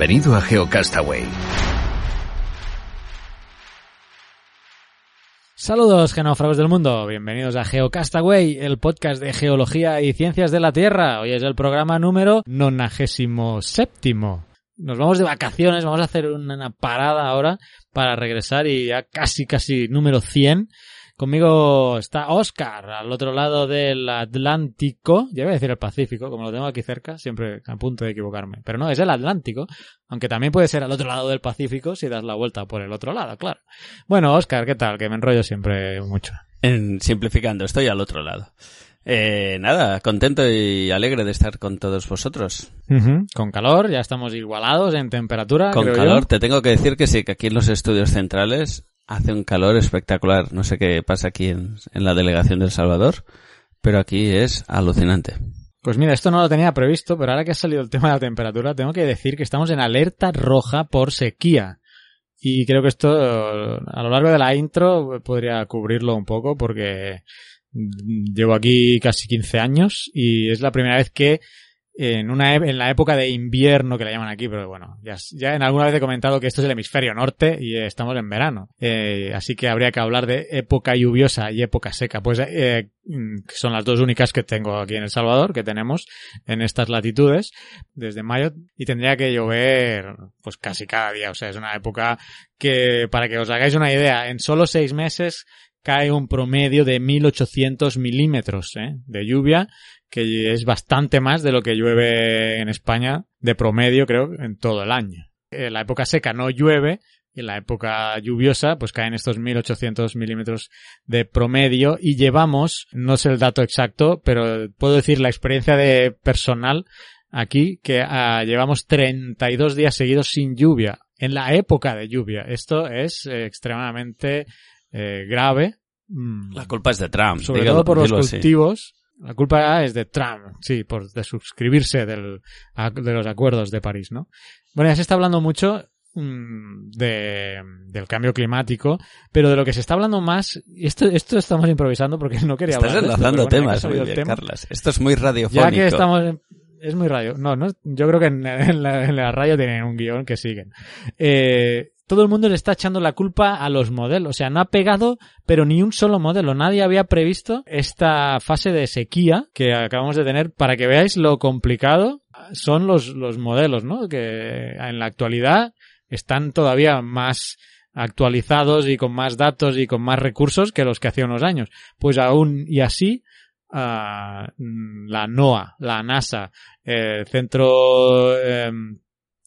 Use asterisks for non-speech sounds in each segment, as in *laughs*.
Bienvenido a GeoCastaway. Saludos, genófragos del mundo. Bienvenidos a GeoCastaway, el podcast de geología y ciencias de la Tierra. Hoy es el programa número 97. Nos vamos de vacaciones, vamos a hacer una parada ahora para regresar y ya casi, casi número 100. Conmigo está Oscar, al otro lado del Atlántico. Ya voy a decir el Pacífico, como lo tengo aquí cerca, siempre a punto de equivocarme. Pero no, es el Atlántico, aunque también puede ser al otro lado del Pacífico si das la vuelta por el otro lado, claro. Bueno, Oscar, ¿qué tal? Que me enrollo siempre mucho. En, simplificando, estoy al otro lado. Eh, nada, contento y alegre de estar con todos vosotros. Con calor, ya estamos igualados en temperatura. Con calor, te tengo que decir que sí, que aquí en los estudios centrales hace un calor espectacular. No sé qué pasa aquí en, la delegación del Salvador, pero aquí es alucinante. Pues mira, esto no lo tenía previsto, pero ahora que ha salido el tema de la temperatura, tengo que decir que estamos en alerta roja por sequía. Y creo que esto, a lo largo de la intro, podría cubrirlo un poco porque llevo aquí casi 15 años y es la primera vez que en una en la época de invierno que la llaman aquí, pero bueno, ya, ya en alguna vez he comentado que esto es el hemisferio norte y estamos en verano, eh, así que habría que hablar de época lluviosa y época seca, pues eh, son las dos únicas que tengo aquí en El Salvador, que tenemos en estas latitudes desde mayo y tendría que llover pues casi cada día, o sea, es una época que para que os hagáis una idea, en solo seis meses cae un promedio de 1800 milímetros ¿eh? de lluvia que es bastante más de lo que llueve en España de promedio, creo, en todo el año. En la época seca no llueve, y en la época lluviosa, pues caen estos 1800 milímetros de promedio y llevamos, no sé el dato exacto, pero puedo decir la experiencia de personal aquí que uh, llevamos 32 días seguidos sin lluvia en la época de lluvia. Esto es eh, extremadamente eh, grave. Mm. La culpa es de Trump. Sobre todo por los cultivos. La culpa es de Trump, sí, por de suscribirse del, de los acuerdos de París, ¿no? Bueno, ya se está hablando mucho mm, de, del cambio climático, pero de lo que se está hablando más, esto, esto estamos improvisando porque no quería Estás hablar. Estás enlazando temas, muy bien, Carlas. Esto es muy radiofónico. Ya que estamos, es muy radio. No, no, yo creo que en, en, la, en la radio tienen un guion que siguen. Eh, todo el mundo le está echando la culpa a los modelos. O sea, no ha pegado, pero ni un solo modelo. Nadie había previsto esta fase de sequía que acabamos de tener para que veáis lo complicado son los, los modelos, ¿no? Que en la actualidad están todavía más actualizados y con más datos y con más recursos que los que hacía unos años. Pues aún y así, uh, la NOAA, la NASA, el Centro eh,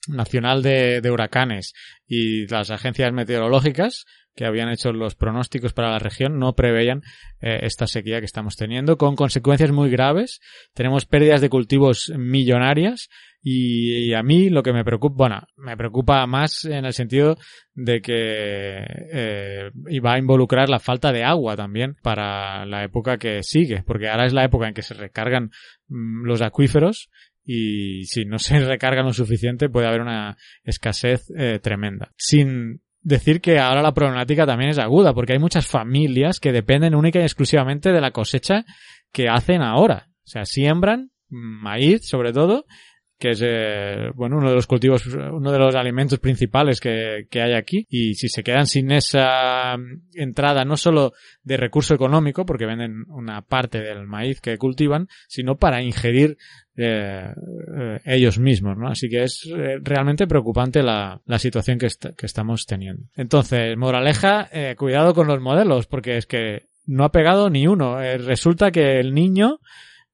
Nacional de, de, Huracanes y las agencias meteorológicas que habían hecho los pronósticos para la región no preveían eh, esta sequía que estamos teniendo con consecuencias muy graves. Tenemos pérdidas de cultivos millonarias y, a mí lo que me preocupa, bueno, me preocupa más en el sentido de que eh, iba a involucrar la falta de agua también para la época que sigue, porque ahora es la época en que se recargan mmm, los acuíferos y si no se *laughs* recargan lo suficiente puede haber una escasez eh, tremenda. Sin decir que ahora la problemática también es aguda, porque hay muchas familias que dependen única y exclusivamente de la cosecha que hacen ahora. O sea, siembran maíz sobre todo que es eh, bueno uno de los cultivos uno de los alimentos principales que, que, hay aquí. Y si se quedan sin esa entrada no solo de recurso económico porque venden una parte del maíz que cultivan sino para ingerir eh, eh, ellos mismos no así que es eh, realmente preocupante la, la situación que, est que, estamos teniendo. Entonces moraleja eh, cuidado con los modelos porque es que no ha pegado ni uno. Resulta que el niño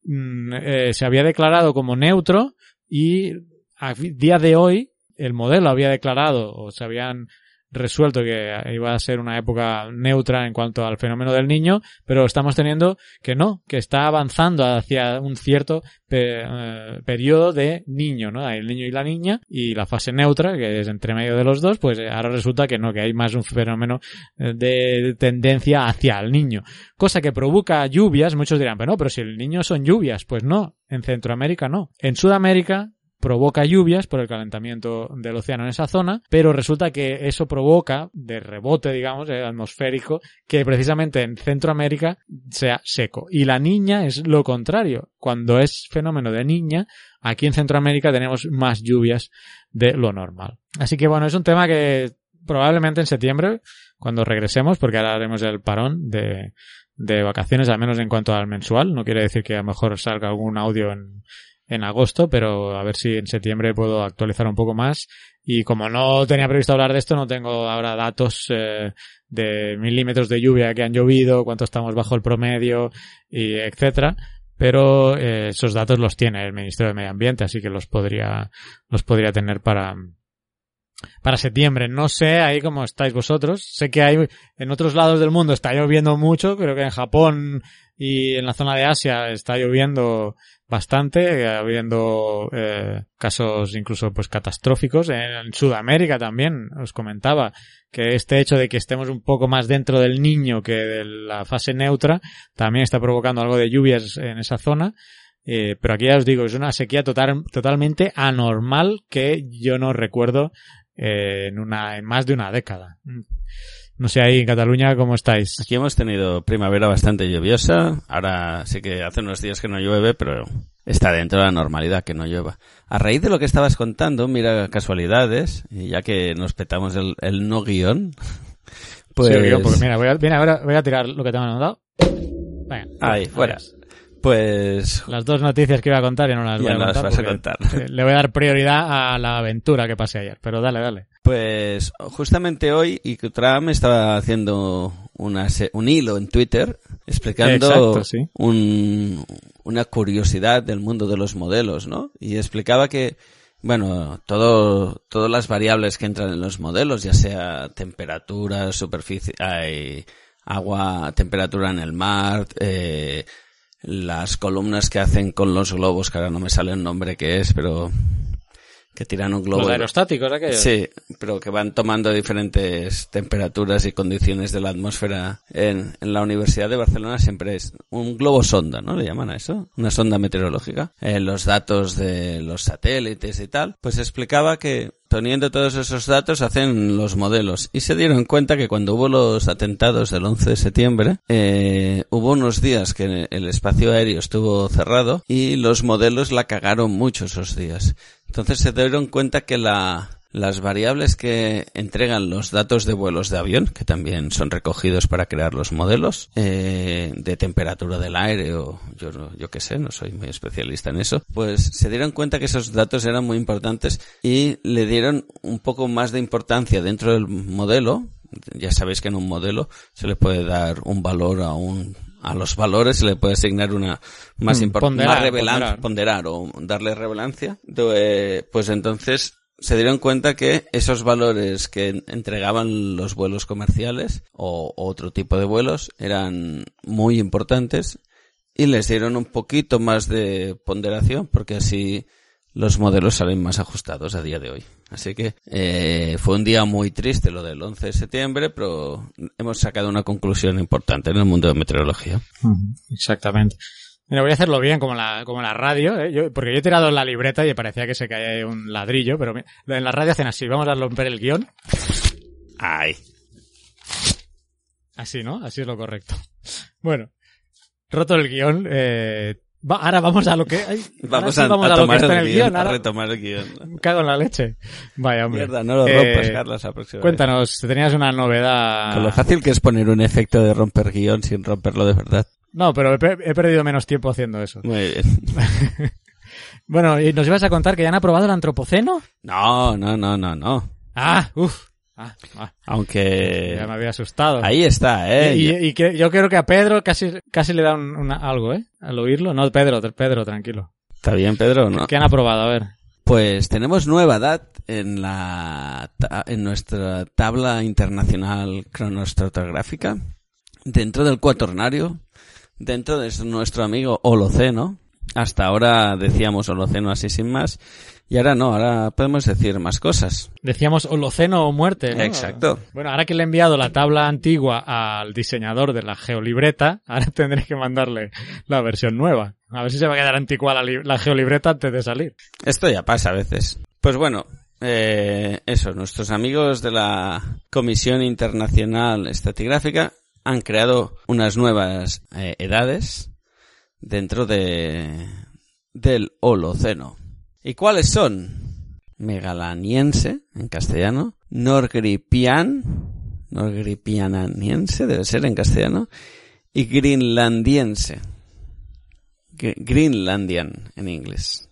mm, se había declarado como neutro y a día de hoy el modelo había declarado o se habían resuelto que iba a ser una época neutra en cuanto al fenómeno del niño, pero estamos teniendo que no, que está avanzando hacia un cierto eh, periodo de niño, ¿no? El niño y la niña y la fase neutra, que es entre medio de los dos, pues ahora resulta que no, que hay más un fenómeno eh, de tendencia hacia el niño. Cosa que provoca lluvias, muchos dirán, pero no, pero si el niño son lluvias, pues no, en Centroamérica no. En Sudamérica provoca lluvias por el calentamiento del océano en esa zona, pero resulta que eso provoca, de rebote, digamos, eh, atmosférico, que precisamente en Centroamérica sea seco. Y la niña es lo contrario. Cuando es fenómeno de niña, aquí en Centroamérica tenemos más lluvias de lo normal. Así que bueno, es un tema que probablemente en septiembre, cuando regresemos, porque ahora haremos el parón de, de vacaciones, al menos en cuanto al mensual, no quiere decir que a lo mejor salga algún audio en, en agosto, pero a ver si en septiembre puedo actualizar un poco más. Y como no tenía previsto hablar de esto, no tengo ahora datos eh, de milímetros de lluvia que han llovido, cuánto estamos bajo el promedio, y etcétera. Pero eh, esos datos los tiene el Ministerio de Medio Ambiente, así que los podría, los podría tener para, para septiembre. No sé ahí cómo estáis vosotros. Sé que hay en otros lados del mundo está lloviendo mucho. Creo que en Japón y en la zona de Asia está lloviendo bastante, habiendo eh, casos incluso pues catastróficos. En Sudamérica también os comentaba que este hecho de que estemos un poco más dentro del niño que de la fase neutra también está provocando algo de lluvias en esa zona. Eh, pero aquí ya os digo, es una sequía total, totalmente anormal que yo no recuerdo eh, en, una, en más de una década. No sé ahí en Cataluña cómo estáis. Aquí hemos tenido primavera bastante lluviosa. Ahora sí que hace unos días que no llueve, pero está dentro de la normalidad que no llueva. A raíz de lo que estabas contando, mira casualidades, y ya que nos petamos el, no guion, pues... Sí, porque mira, voy a, ahora voy a tirar lo que te han mandado. Venga, Ahí, fuera. Pues... Las dos noticias que iba a contar y no las voy a contar. Vas a contar. *laughs* Le voy a dar prioridad a la aventura que pasé ayer, pero dale, dale. Pues justamente hoy me estaba haciendo una, un hilo en Twitter explicando un, una curiosidad del mundo de los modelos, ¿no? Y explicaba que, bueno, todo, todas las variables que entran en los modelos, ya sea temperatura, superficie, hay agua, temperatura en el mar, eh, las columnas que hacen con los globos, que ahora no me sale el nombre que es, pero que tiran un globo. Los aerostáticos, aquellos. Sí, pero que van tomando diferentes temperaturas y condiciones de la atmósfera. En, en, la Universidad de Barcelona siempre es un globo sonda, ¿no? Le llaman a eso, una sonda meteorológica. En los datos de los satélites y tal, pues explicaba que Teniendo todos esos datos hacen los modelos y se dieron cuenta que cuando hubo los atentados del 11 de septiembre eh, hubo unos días que el espacio aéreo estuvo cerrado y los modelos la cagaron mucho esos días. Entonces se dieron cuenta que la, las variables que entregan los datos de vuelos de avión, que también son recogidos para crear los modelos, eh, de temperatura del aire o yo, yo qué sé, no soy muy especialista en eso, pues se dieron cuenta que esos datos eran muy importantes y le dieron un poco más de importancia dentro del modelo. Ya sabéis que en un modelo se le puede dar un valor a un a los valores se le puede asignar una más mm, importante, más revelancia, ponderar. o darle relevancia, pues entonces se dieron cuenta que esos valores que entregaban los vuelos comerciales o otro tipo de vuelos eran muy importantes y les dieron un poquito más de ponderación porque así los modelos salen más ajustados a día de hoy. Así que eh, fue un día muy triste lo del 11 de septiembre, pero hemos sacado una conclusión importante en el mundo de meteorología. Exactamente. Mira, voy a hacerlo bien como la, como la radio, ¿eh? porque yo he tirado la libreta y parecía que se caía un ladrillo, pero en la radio hacen así. Vamos a romper el guion. Ay. Así, ¿no? Así es lo correcto. Bueno, roto el guion, eh, ahora vamos a lo que. vamos, a, tomar lo que está en el guion. a retomar el guion. *laughs* Cago en la leche. Vaya, hombre. Mierda, no lo rompas, eh, Carlos, la próxima Cuéntanos, tenías una novedad. Con lo fácil que es poner un efecto de romper guion sin romperlo de verdad. No, pero he, perdido menos tiempo haciendo eso. Muy bien. *laughs* bueno, ¿y nos ibas a contar que ya han aprobado el antropoceno? No, no, no, no, no. Ah, uff. Ah, ah. Aunque... Ya me había asustado. Ahí está, ¿eh? Y, que yo creo que a Pedro casi, casi le da algo, ¿eh? Al oírlo. No, Pedro, Pedro, tranquilo. Está bien, Pedro, ¿no? ¿Qué han aprobado? A ver. Pues tenemos nueva edad en la en nuestra tabla internacional cronoestratigráfica dentro del cuaternario, dentro de nuestro amigo Holoceno. Hasta ahora decíamos Holoceno así sin más y ahora no, ahora podemos decir más cosas. Decíamos Holoceno o muerte, ¿no? Exacto. Bueno, ahora que le he enviado la tabla antigua al diseñador de la geolibreta, *laughs* ahora tendré que mandarle la versión nueva. A ver si se va a quedar antigua la, la geolibreta antes de salir. Esto ya pasa a veces. Pues bueno, eh, eso, nuestros amigos de la Comisión Internacional Estratigráfica han creado unas nuevas eh, edades dentro de del Holoceno. ¿Y cuáles son? Megalaniense, en castellano, Norgripian, Norgripiananiense, debe ser en castellano, y Greenlandiense, Greenlandian en inglés.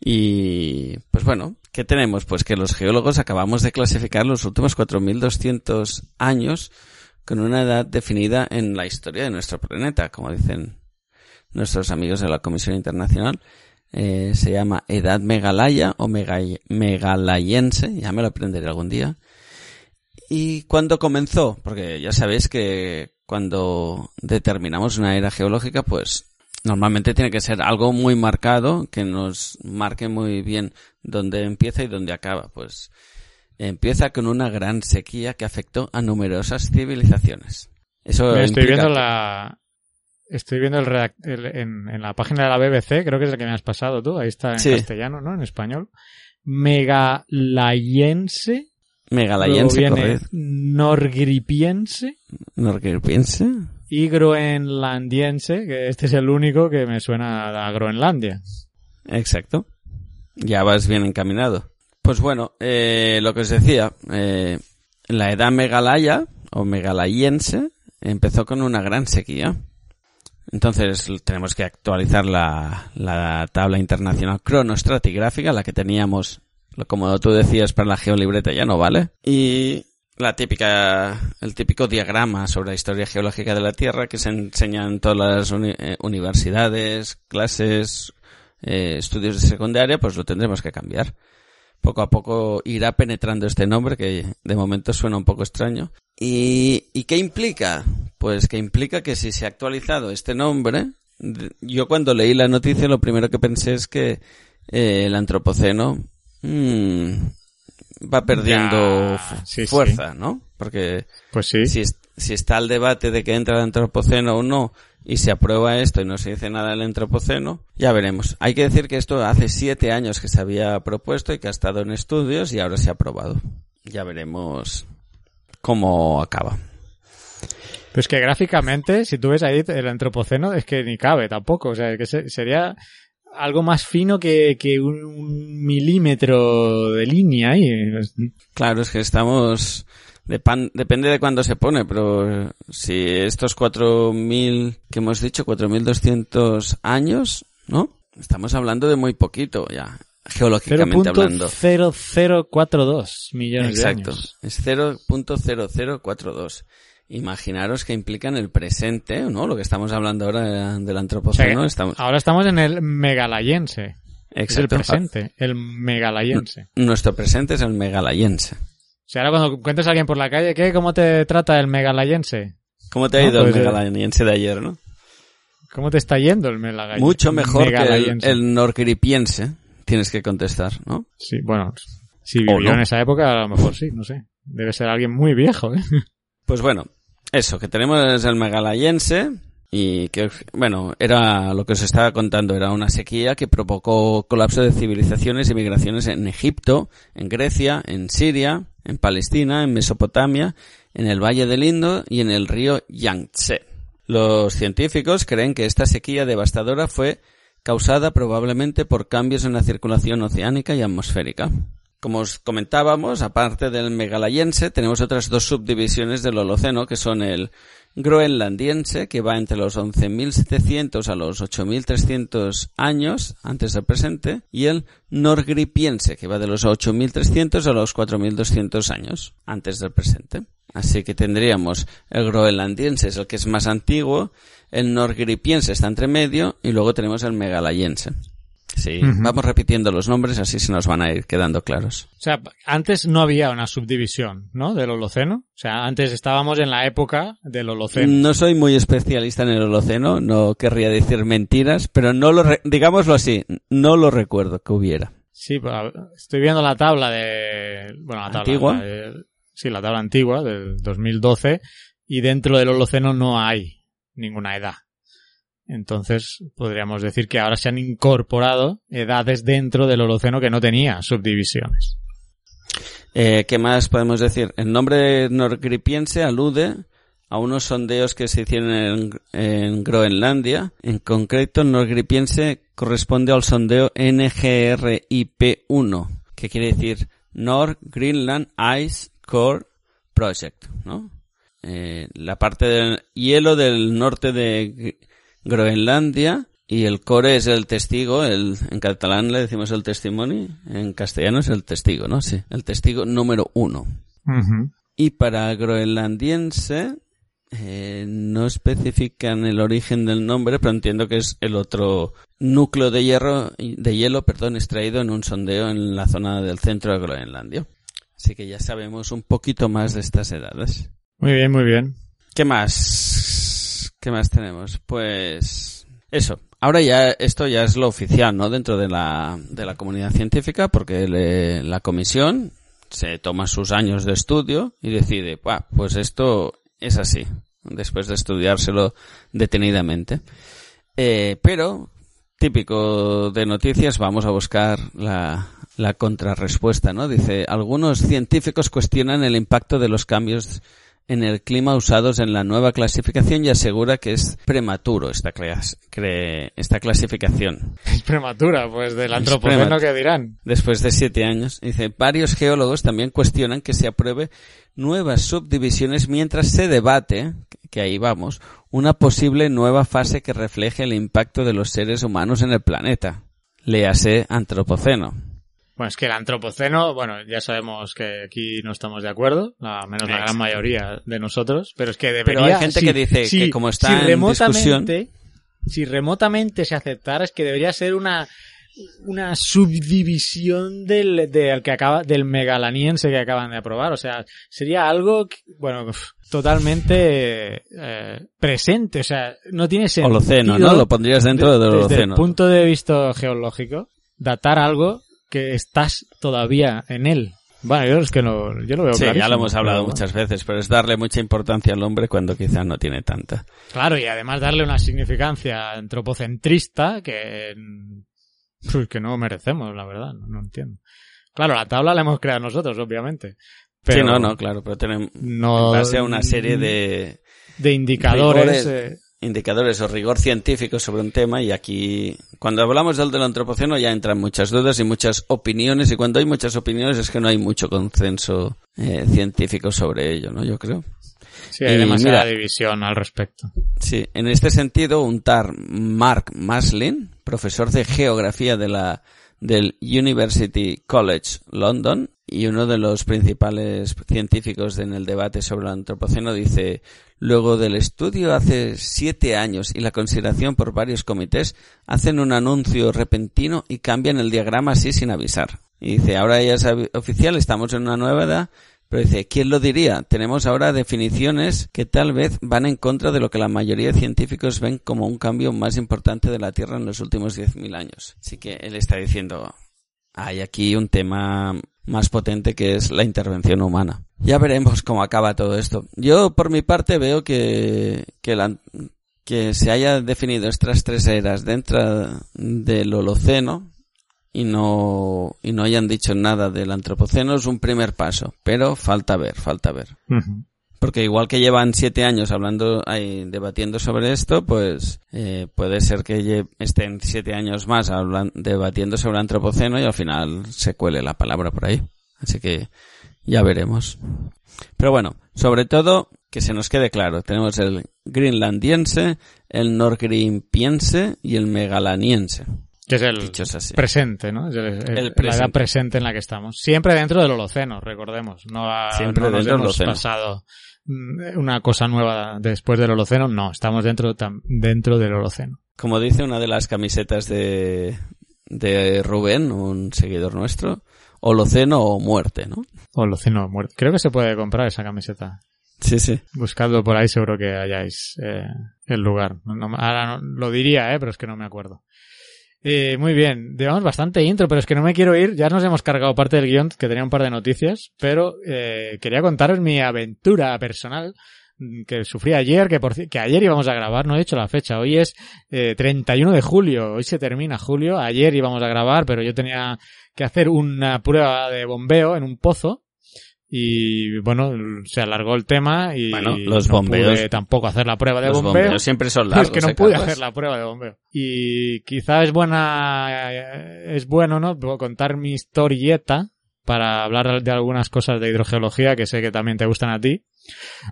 Y, pues bueno, ¿qué tenemos? Pues que los geólogos acabamos de clasificar los últimos 4.200 años con una edad definida en la historia de nuestro planeta, como dicen nuestros amigos de la Comisión Internacional, eh, se llama Edad Megalaya o Megalayense, ya me lo aprenderé algún día. ¿Y cuándo comenzó? Porque ya sabéis que cuando determinamos una era geológica, pues normalmente tiene que ser algo muy marcado, que nos marque muy bien dónde empieza y dónde acaba. Pues empieza con una gran sequía que afectó a numerosas civilizaciones. Eso estoy viendo la, Estoy viendo el, en, la página de la BBC, creo que es el que me has pasado tú, ahí está en castellano, ¿no? En español. Megalayense. Megalayense, correcto. Norgripiense. Norgripiense. Y groenlandiense, que este es el único que me suena a Groenlandia. Exacto. Ya vas bien encaminado. Pues bueno, eh, lo que os decía, eh, la edad megalaya, o megalayense, empezó con una gran sequía entonces tenemos que actualizar la, la tabla internacional cronoestratigráfica, la que teníamos, como tú decías, para la geolibreta ya no vale. Y la típica, el típico diagrama sobre la historia geológica de la Tierra que se enseña en todas las eh, universidades, clases, eh, estudios de secundaria, pues lo tendremos que cambiar. Poco a poco irá penetrando este nombre que de momento suena un poco extraño. ¿Y, y qué implica? Pues que implica que si se ha actualizado este nombre, yo cuando leí la noticia lo primero que pensé es que eh, el antropoceno mmm, va perdiendo fuerza, ¿no? Porque pues sí. si, si está el debate de que entra el antropoceno o no y se aprueba esto y no se dice nada del antropoceno, ya veremos. Hay que decir que esto hace siete años que se había propuesto y que ha estado en estudios y ahora se ha aprobado. Ya veremos cómo acaba. Pues que gráficamente, si tú ves ahí el antropoceno, es que ni cabe tampoco. O sea, que sería algo más fino que, un, milímetro de línea ahí. Claro, es que estamos... depende de cuándo se pone, pero si estos 4.000 que hemos dicho, 4.200 años, ¿no? Estamos hablando de muy poquito ya, geológicamente hablando. 0.0042 millones de años. Exacto, es 0.0042 imaginaros que implican el presente, ¿no? Lo que estamos hablando ahora del antropoceno. estamos... Ahora estamos en el megalayense. Es el presente, el megalayense. Nuestro presente es el megalayense. O sea, ahora cuando cuentas a alguien por la calle, ¿qué? ¿Cómo te trata el megalayense? ¿Cómo te ha ido el pues, eh, megalayense de ayer, no? ¿Cómo te está yendo el megalayense? Mucho mejor que el, el norgripiense, tienes que contestar, ¿no? Sí, bueno, si vivió en esa época, a lo mejor sí, no sé. Debe ser alguien muy viejo, ¿eh? *laughs* Pues bueno, eso, que tenemos el megalayense y que, bueno, era lo que os estaba contando, era una sequía que provocó colapso de civilizaciones y migraciones en Egipto, en Grecia, en Siria, en Palestina, en Mesopotamia, en el Valle del Indo y en el río Yangtze. Los científicos creen que esta sequía devastadora fue causada probablemente por cambios en la circulación oceánica y atmosférica. Como os comentábamos, aparte del megalayense, tenemos otras dos subdivisiones del Holoceno, que son el groenlandiense, que va entre los 11.700 a los 8.300 años antes del presente, y el norgripiense, que va de los 8.300 a los 4.200 años antes del presente. Así que tendríamos el groenlandiense, es el que es más antiguo, el norgripiense está entre medio, y luego tenemos el megalayense. Sí, vamos repitiendo los nombres, así se nos van a ir quedando claros. O sea, antes no había una subdivisión, ¿no? Del Holoceno. O sea, antes estábamos en la época del Holoceno. No soy muy especialista en el Holoceno, no querría decir mentiras, pero no lo, re- digámoslo así, no lo recuerdo que hubiera. Sí, pues, estoy viendo la tabla de... Bueno, la tabla... ¿Antigua? la de- sí, la tabla antigua del 2012 y dentro del Holoceno no hay ninguna edad. Entonces, podríamos decir que ahora se han incorporado edades dentro del Holoceno que no tenía subdivisiones. Eh, ¿Qué más podemos decir? El nombre norgripiense alude a unos sondeos que se hicieron en, en Groenlandia. En concreto, norgripiense corresponde al sondeo NGRIP-1, que quiere decir North Greenland Ice Core Project, ¿no? Eh, la parte del hielo del norte de Groenlandia y el core es el testigo, el, en catalán le decimos el testimony, en castellano es el testigo, ¿no? Sí, el testigo número uno. Y para groenlandiense, eh, no especifican el origen del nombre, pero entiendo que es el otro núcleo de hierro, de hielo, perdón, extraído en un sondeo en la zona del centro de Groenlandia. Así que ya sabemos un poquito más de estas edades. Muy bien, muy bien. ¿Qué más? ¿Qué más tenemos? Pues eso. Ahora ya esto ya es lo oficial, ¿no? Dentro de la, de la comunidad científica, porque la comisión se toma sus años de estudio y decide, "Buah, pues esto es así, después de estudiárselo detenidamente. Eh, pero, típico de noticias, vamos a buscar la, la contrarrespuesta, ¿no? Dice, algunos científicos cuestionan el impacto de los cambios en el clima usados en la nueva clasificación y asegura que es prematuro esta, clas- esta clasificación. *laughs* Es prematura, pues del antropoceno que dirán. Después de siete años, dice, varios geólogos también cuestionan que se apruebe nuevas subdivisiones mientras se debate, que ahí vamos, una posible nueva fase que refleje el impacto de los seres humanos en el planeta. Léase antropoceno. Bueno, es que el antropoceno, bueno, ya sabemos que aquí no estamos de acuerdo, la menos la gran mayoría de nosotros, pero es que debería... Pero hay gente si- que dice si- que como está si en remotamente, Si remotamente se aceptara, es que debería ser una una subdivisión del, del que acaba del megalaniense que acaban de aprobar o sea sería algo que, bueno totalmente eh, presente o sea no tiene sentido Holoceno, ¿no? Lo pondrías dentro de- del desde el Holoceno. punto de vista geológico datar algo que estás todavía en él bueno yo es que no yo lo veo Sí, ya lo hemos hablado pero- muchas veces, pero es darle mucha importancia al hombre cuando quizás no tiene tanta. Claro, y además darle una significancia antropocentrista que, pues, que no merecemos, la verdad, no, no entiendo. Claro, la tabla la hemos creado nosotros, obviamente. Pero sí, no, no, claro, pero tenemos no en base a una serie de de indicadores. rigores, eh, indicadores o rigor científico sobre un tema y aquí cuando hablamos del del antropoceno ya entran muchas dudas y muchas opiniones y cuando hay muchas opiniones es que no hay mucho consenso eh, científico sobre ello, ¿no? Yo creo. sí, hay y demasiada mira- división al respecto. Sí, en este sentido, un tar Mark Maslin, profesor de geografía de la del University College London y uno de los principales científicos en el debate sobre el antropoceno, dice, luego del estudio hace siete años y la consideración por varios comités, hacen un anuncio repentino y cambian el diagrama así sin avisar. Y dice, ahora ya es oficial, estamos en una nueva edad, pero dice, ¿quién lo diría? Tenemos ahora definiciones que tal vez van en contra de lo que la mayoría de científicos ven como un cambio más importante de la Tierra en los últimos 10.000 años. Así que él está diciendo, hay aquí un tema más potente que es la intervención humana. Ya veremos cómo acaba todo esto. Yo, por mi parte, veo que, que, la- que se haya definido estas tres eras dentro del Holoceno, y no, y no hayan dicho nada del antropoceno es un primer paso, pero falta ver, falta ver. Porque igual que llevan siete años hablando, ahí, debatiendo sobre esto, pues eh, puede ser que estén siete años más hablan- debatiendo sobre el antropoceno y al final se cuele la palabra por ahí. Así que ya veremos. Pero bueno, sobre todo que se nos quede claro, tenemos el greenlandiense, el norgrimpiense y el megalaniense. Que es el presente, ¿no? Es el- el- El La edad presente. en la que estamos. Siempre dentro del Holoceno, recordemos. No, ha- Siempre no nos dentro del hemos Holoceno. pasado mm, una cosa nueva después del Holoceno. No, estamos dentro, dentro del Holoceno. Como dice una de las camisetas de, de Rubén, un seguidor nuestro, Holoceno o muerte, ¿no? Holoceno o muerte. Creo que se puede comprar esa camiseta. Sí, sí. Buscadlo por ahí, seguro que hayáis eh, el lugar. ahora lo diría, eh, pero es que no me acuerdo. Eh, muy bien, llevamos bastante intro, pero es que no me quiero ir. Ya nos hemos cargado parte del guion, que tenía un par de noticias, pero eh, quería contaros mi aventura personal mm, que sufrí ayer, que, por, que ayer íbamos a grabar, no he dicho la fecha, hoy es eh, 31 de julio, hoy se termina julio, ayer íbamos a grabar, pero yo tenía que hacer una prueba de bombeo en un pozo y bueno, se alargó el tema y bueno, los no bombeos pude tampoco hacer la prueba de los bombeo. bombeos siempre son largos. Es que no ¿eh, pude hacer la prueba de bombeo. Y quizá es buena, es bueno, ¿no? Contar mi historieta para hablar de algunas cosas de hidrogeología que sé que también te gustan a ti.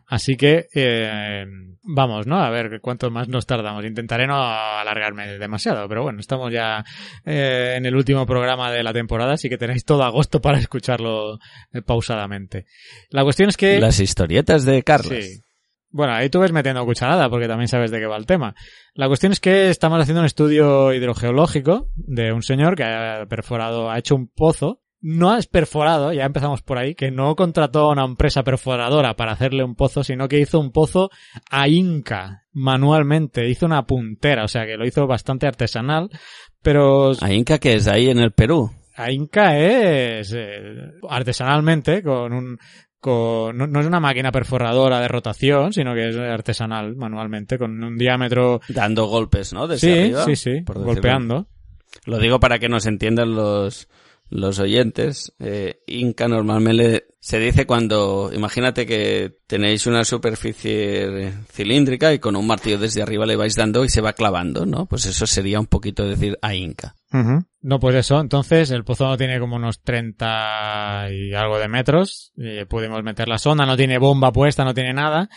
Así que, eh, vamos, ¿no? A ver cuánto más nos tardamos. Intentaré no alargarme demasiado, pero bueno, estamos ya eh, en el último programa de la temporada, así que tenéis todo agosto para escucharlo eh, pausadamente. La cuestión es que... Las historietas de Carlos. Sí. Bueno, ahí tú ves metiendo cucharada, porque también sabes de qué va el tema. La cuestión es que estamos haciendo un estudio hidrogeológico de un señor que ha perforado, ha hecho un pozo. No es perforado, ya empezamos por ahí, que no contrató a una empresa perforadora para hacerle un pozo, sino que hizo un pozo a Inca, manualmente. Hizo una puntera, o sea que lo hizo bastante artesanal, pero A Inca, que es ahí en el Perú. a Inca es eh, artesanalmente con un con, no, no es una máquina perforadora de rotación, sino que es artesanal manualmente con un diámetro Dando golpes, ¿no? Desde sí, arriba, sí, sí, golpeando. Lo digo para que nos entiendan los, los oyentes. Eh, Inca normalmente se dice cuando, imagínate que tenéis una superficie cilíndrica y con un martillo desde arriba le vais dando y se va clavando, ¿no? Pues eso sería un poquito decir a Inca. No, pues eso, entonces el pozo no tiene como unos 30 y algo de metros, eh, pudimos meter la sonda, no tiene bomba puesta, no tiene nada,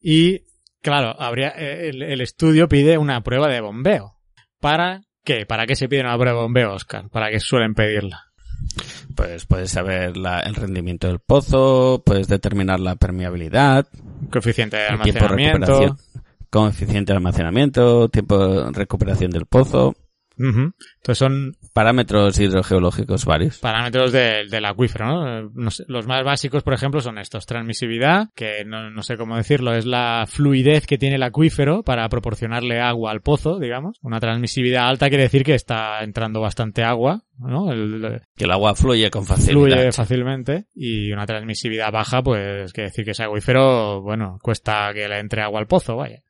y claro, habría, eh, el, el estudio pide una prueba de bombeo. ¿Para qué? ¿Para qué se pide una prueba de bombeo, Oscar? ¿Para qué suelen pedirla? Pues puedes saber la- el rendimiento del pozo, puedes determinar la permeabilidad, Coeficiente de el tiempo de almacenamiento. recuperación, coeficiente de almacenamiento, tiempo de recuperación del pozo, Ujú. Entonces son parámetros hidrogeológicos varios. parámetros del, del acuífero, ¿no? Eh, no sé, los más básicos, por ejemplo, son estos. Transmisividad, que no, no sé cómo decirlo, es la fluidez que tiene el acuífero para proporcionarle agua al pozo, digamos. Una transmisividad alta quiere decir que está entrando bastante agua, ¿no? El- el- Que el agua fluye con facilidad. fluye fácilmente. Y una transmisividad baja, pues quiere decir que ese acuífero, bueno, cuesta que le entre agua al pozo, vaya.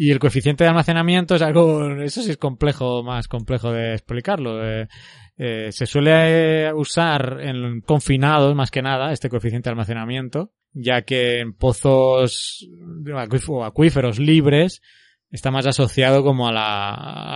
Y el coeficiente de almacenamiento es algo, eso sí es complejo, más complejo de explicarlo. Eh, eh, se suele eh, usar en confinados más que nada este coeficiente de almacenamiento, ya que en pozos o acuíferos libres está más asociado como a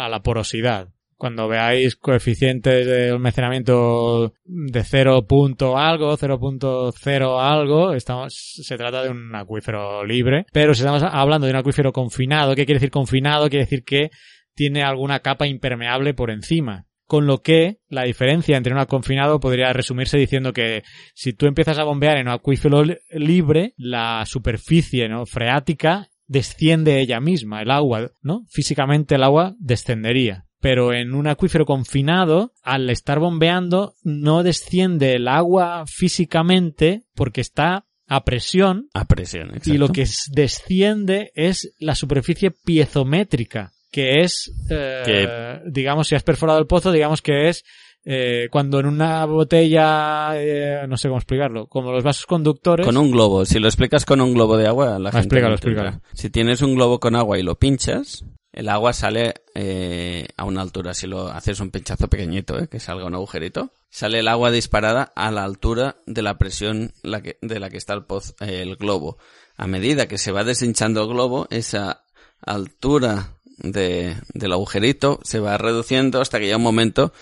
la porosidad. Cuando veáis coeficientes de almacenamiento de 0 punto algo, 0.0 algo, estamos, se trata de un acuífero libre. Pero si estamos hablando de un acuífero confinado, ¿qué quiere decir confinado? Quiere decir que tiene alguna capa impermeable por encima. Con lo que la diferencia entre un confinado podría resumirse diciendo que si tú empiezas a bombear en un acuífero li- libre, la superficie ¿no? freática desciende ella misma, el agua, ¿no? Físicamente el agua descendería. Pero en un acuífero confinado, al estar bombeando, no desciende el agua físicamente porque está a presión A presión, exacto. y lo que desciende es la superficie piezométrica, que es, eh, Que- digamos, si has perforado el pozo, digamos que es eh, cuando en una botella, eh, no sé cómo explicarlo, como los vasos conductores, Con un globo. Si lo explicas con un globo de agua, la Ah, gente explícalo, explícalo. Si tienes un globo con agua y lo pinchas, el agua sale eh, a una altura. Si lo haces un pinchazo pequeñito, eh, que salga un agujerito, sale el agua disparada a la altura de la presión la que- de la que está el, poz- eh, el globo. A medida que se va deshinchando el globo, esa altura de, del agujerito se va reduciendo hasta que llega un momento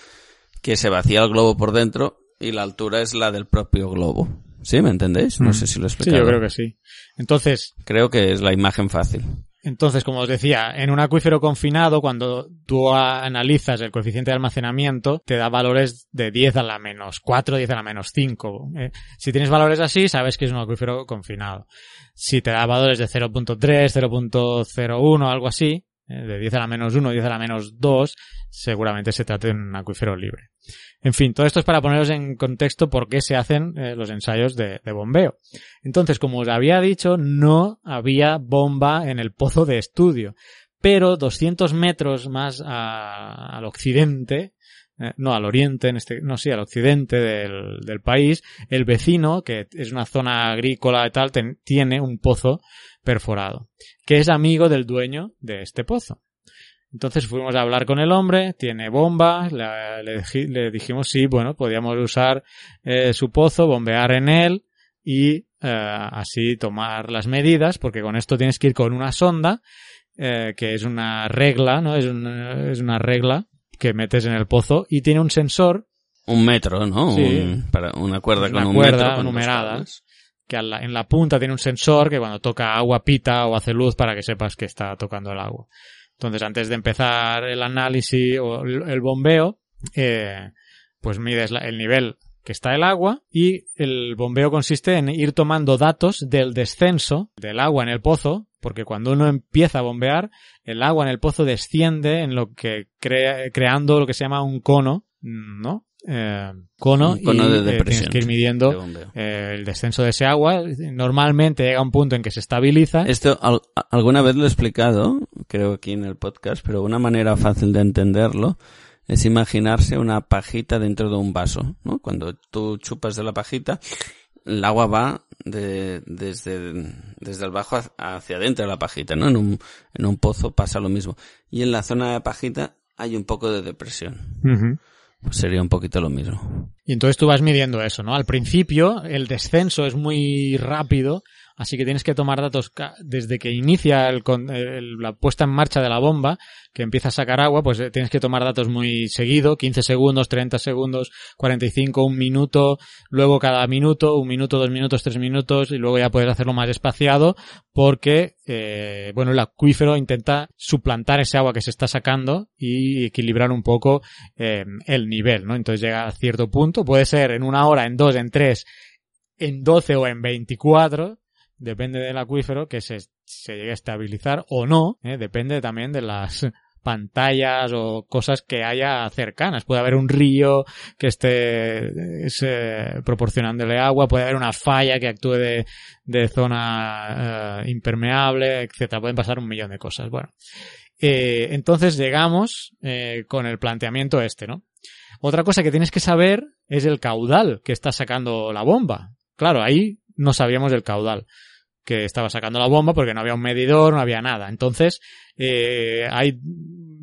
que se vacía el globo por dentro y la altura es la del propio globo. ¿Sí? ¿Me entendéis? No Mm. sé si lo he sí, yo creo que sí. Entonces, Creo que es la imagen fácil. Entonces, como os decía, en un acuífero confinado, cuando tú analizas el coeficiente de almacenamiento, te da valores de 10 a la menos 4, 10 a la menos 5. Eh, si tienes valores así, sabes que es un acuífero confinado. Si te da valores de 0.3, 0.01, algo así, eh, de 10 a la menos 1, 10 a la menos 2, seguramente se trate de un acuífero libre. En fin, todo esto es para poneros en contexto por qué se hacen eh, los ensayos de, bombeo. Entonces, como os había dicho, no había bomba en el pozo de estudio, pero 200 metros más al occidente, eh, no al oriente, en este, no sí, al occidente del, país, el vecino, que es una zona agrícola y tal, tiene un pozo perforado, que es amigo del dueño de este pozo. Entonces fuimos a hablar con el hombre, tiene bomba, le, le, le dijimos sí, bueno, podíamos usar eh, su pozo, bombear en él y eh, así tomar las medidas, porque con esto tienes que ir con una sonda, eh, que es una regla, ¿no? Es una, es una regla que metes en el pozo y tiene un sensor. Un metro, ¿no? Sí. Un, para una cuerda una con un cuerda metro. con numerada. que la, en la punta tiene un sensor que cuando toca agua pita o hace luz para que sepas que está tocando el agua. Entonces, antes de empezar el análisis o el, bombeo, eh, pues mides el nivel que está el agua y el bombeo consiste en ir tomando datos del descenso del agua en el pozo, porque cuando uno empieza a bombear, el agua en el pozo desciende en lo que crea, creando lo que se llama un cono, ¿no? Eh, cono, cono y de eh, tienes que ir midiendo eh, el descenso de ese agua. Normalmente llega a un punto en que se estabiliza. Esto al- alguna vez lo he explicado, creo aquí en el podcast, pero una manera fácil de entenderlo es imaginarse una pajita dentro de un vaso, ¿no? Cuando tú chupas de la pajita, el agua va de- desde, desde el bajo hacia- adentro de la pajita, ¿no? En un, en un pozo pasa lo mismo. Y en la zona de pajita hay un poco de depresión. Pues sería un poquito lo mismo. Y entonces tú vas midiendo eso, ¿no? Al principio el descenso es muy rápido, así que tienes que tomar datos desde que inicia la puesta en marcha de la bomba, que empieza a sacar agua, pues eh, tienes que tomar datos muy seguido, 15 segundos, 30 segundos, 45, un minuto, luego cada minuto, un minuto, dos minutos, tres minutos, y luego ya puedes hacerlo más espaciado, porque, eh, bueno, el acuífero intenta suplantar ese agua que se está sacando y equilibrar un poco eh, el nivel, ¿no? Entonces llega a cierto punto, puede ser en una hora, en dos, en tres, en 12 o en 24, depende del acuífero, que se, se llegue a estabilizar o no, ¿eh? depende también de las *laughs* pantallas o cosas que haya cercanas. Puede haber un río que esté es, proporcionándole agua, puede haber una falla que actúe de, de zona eh, impermeable, etcétera. Pueden pasar un millón de cosas. Bueno, eh, entonces llegamos con el planteamiento este, ¿no? Otra cosa que tienes que saber es el caudal que está sacando la bomba. Claro, ahí no sabíamos el caudal que estaba sacando la bomba porque no había un medidor, no había nada. Entonces, eh, hay,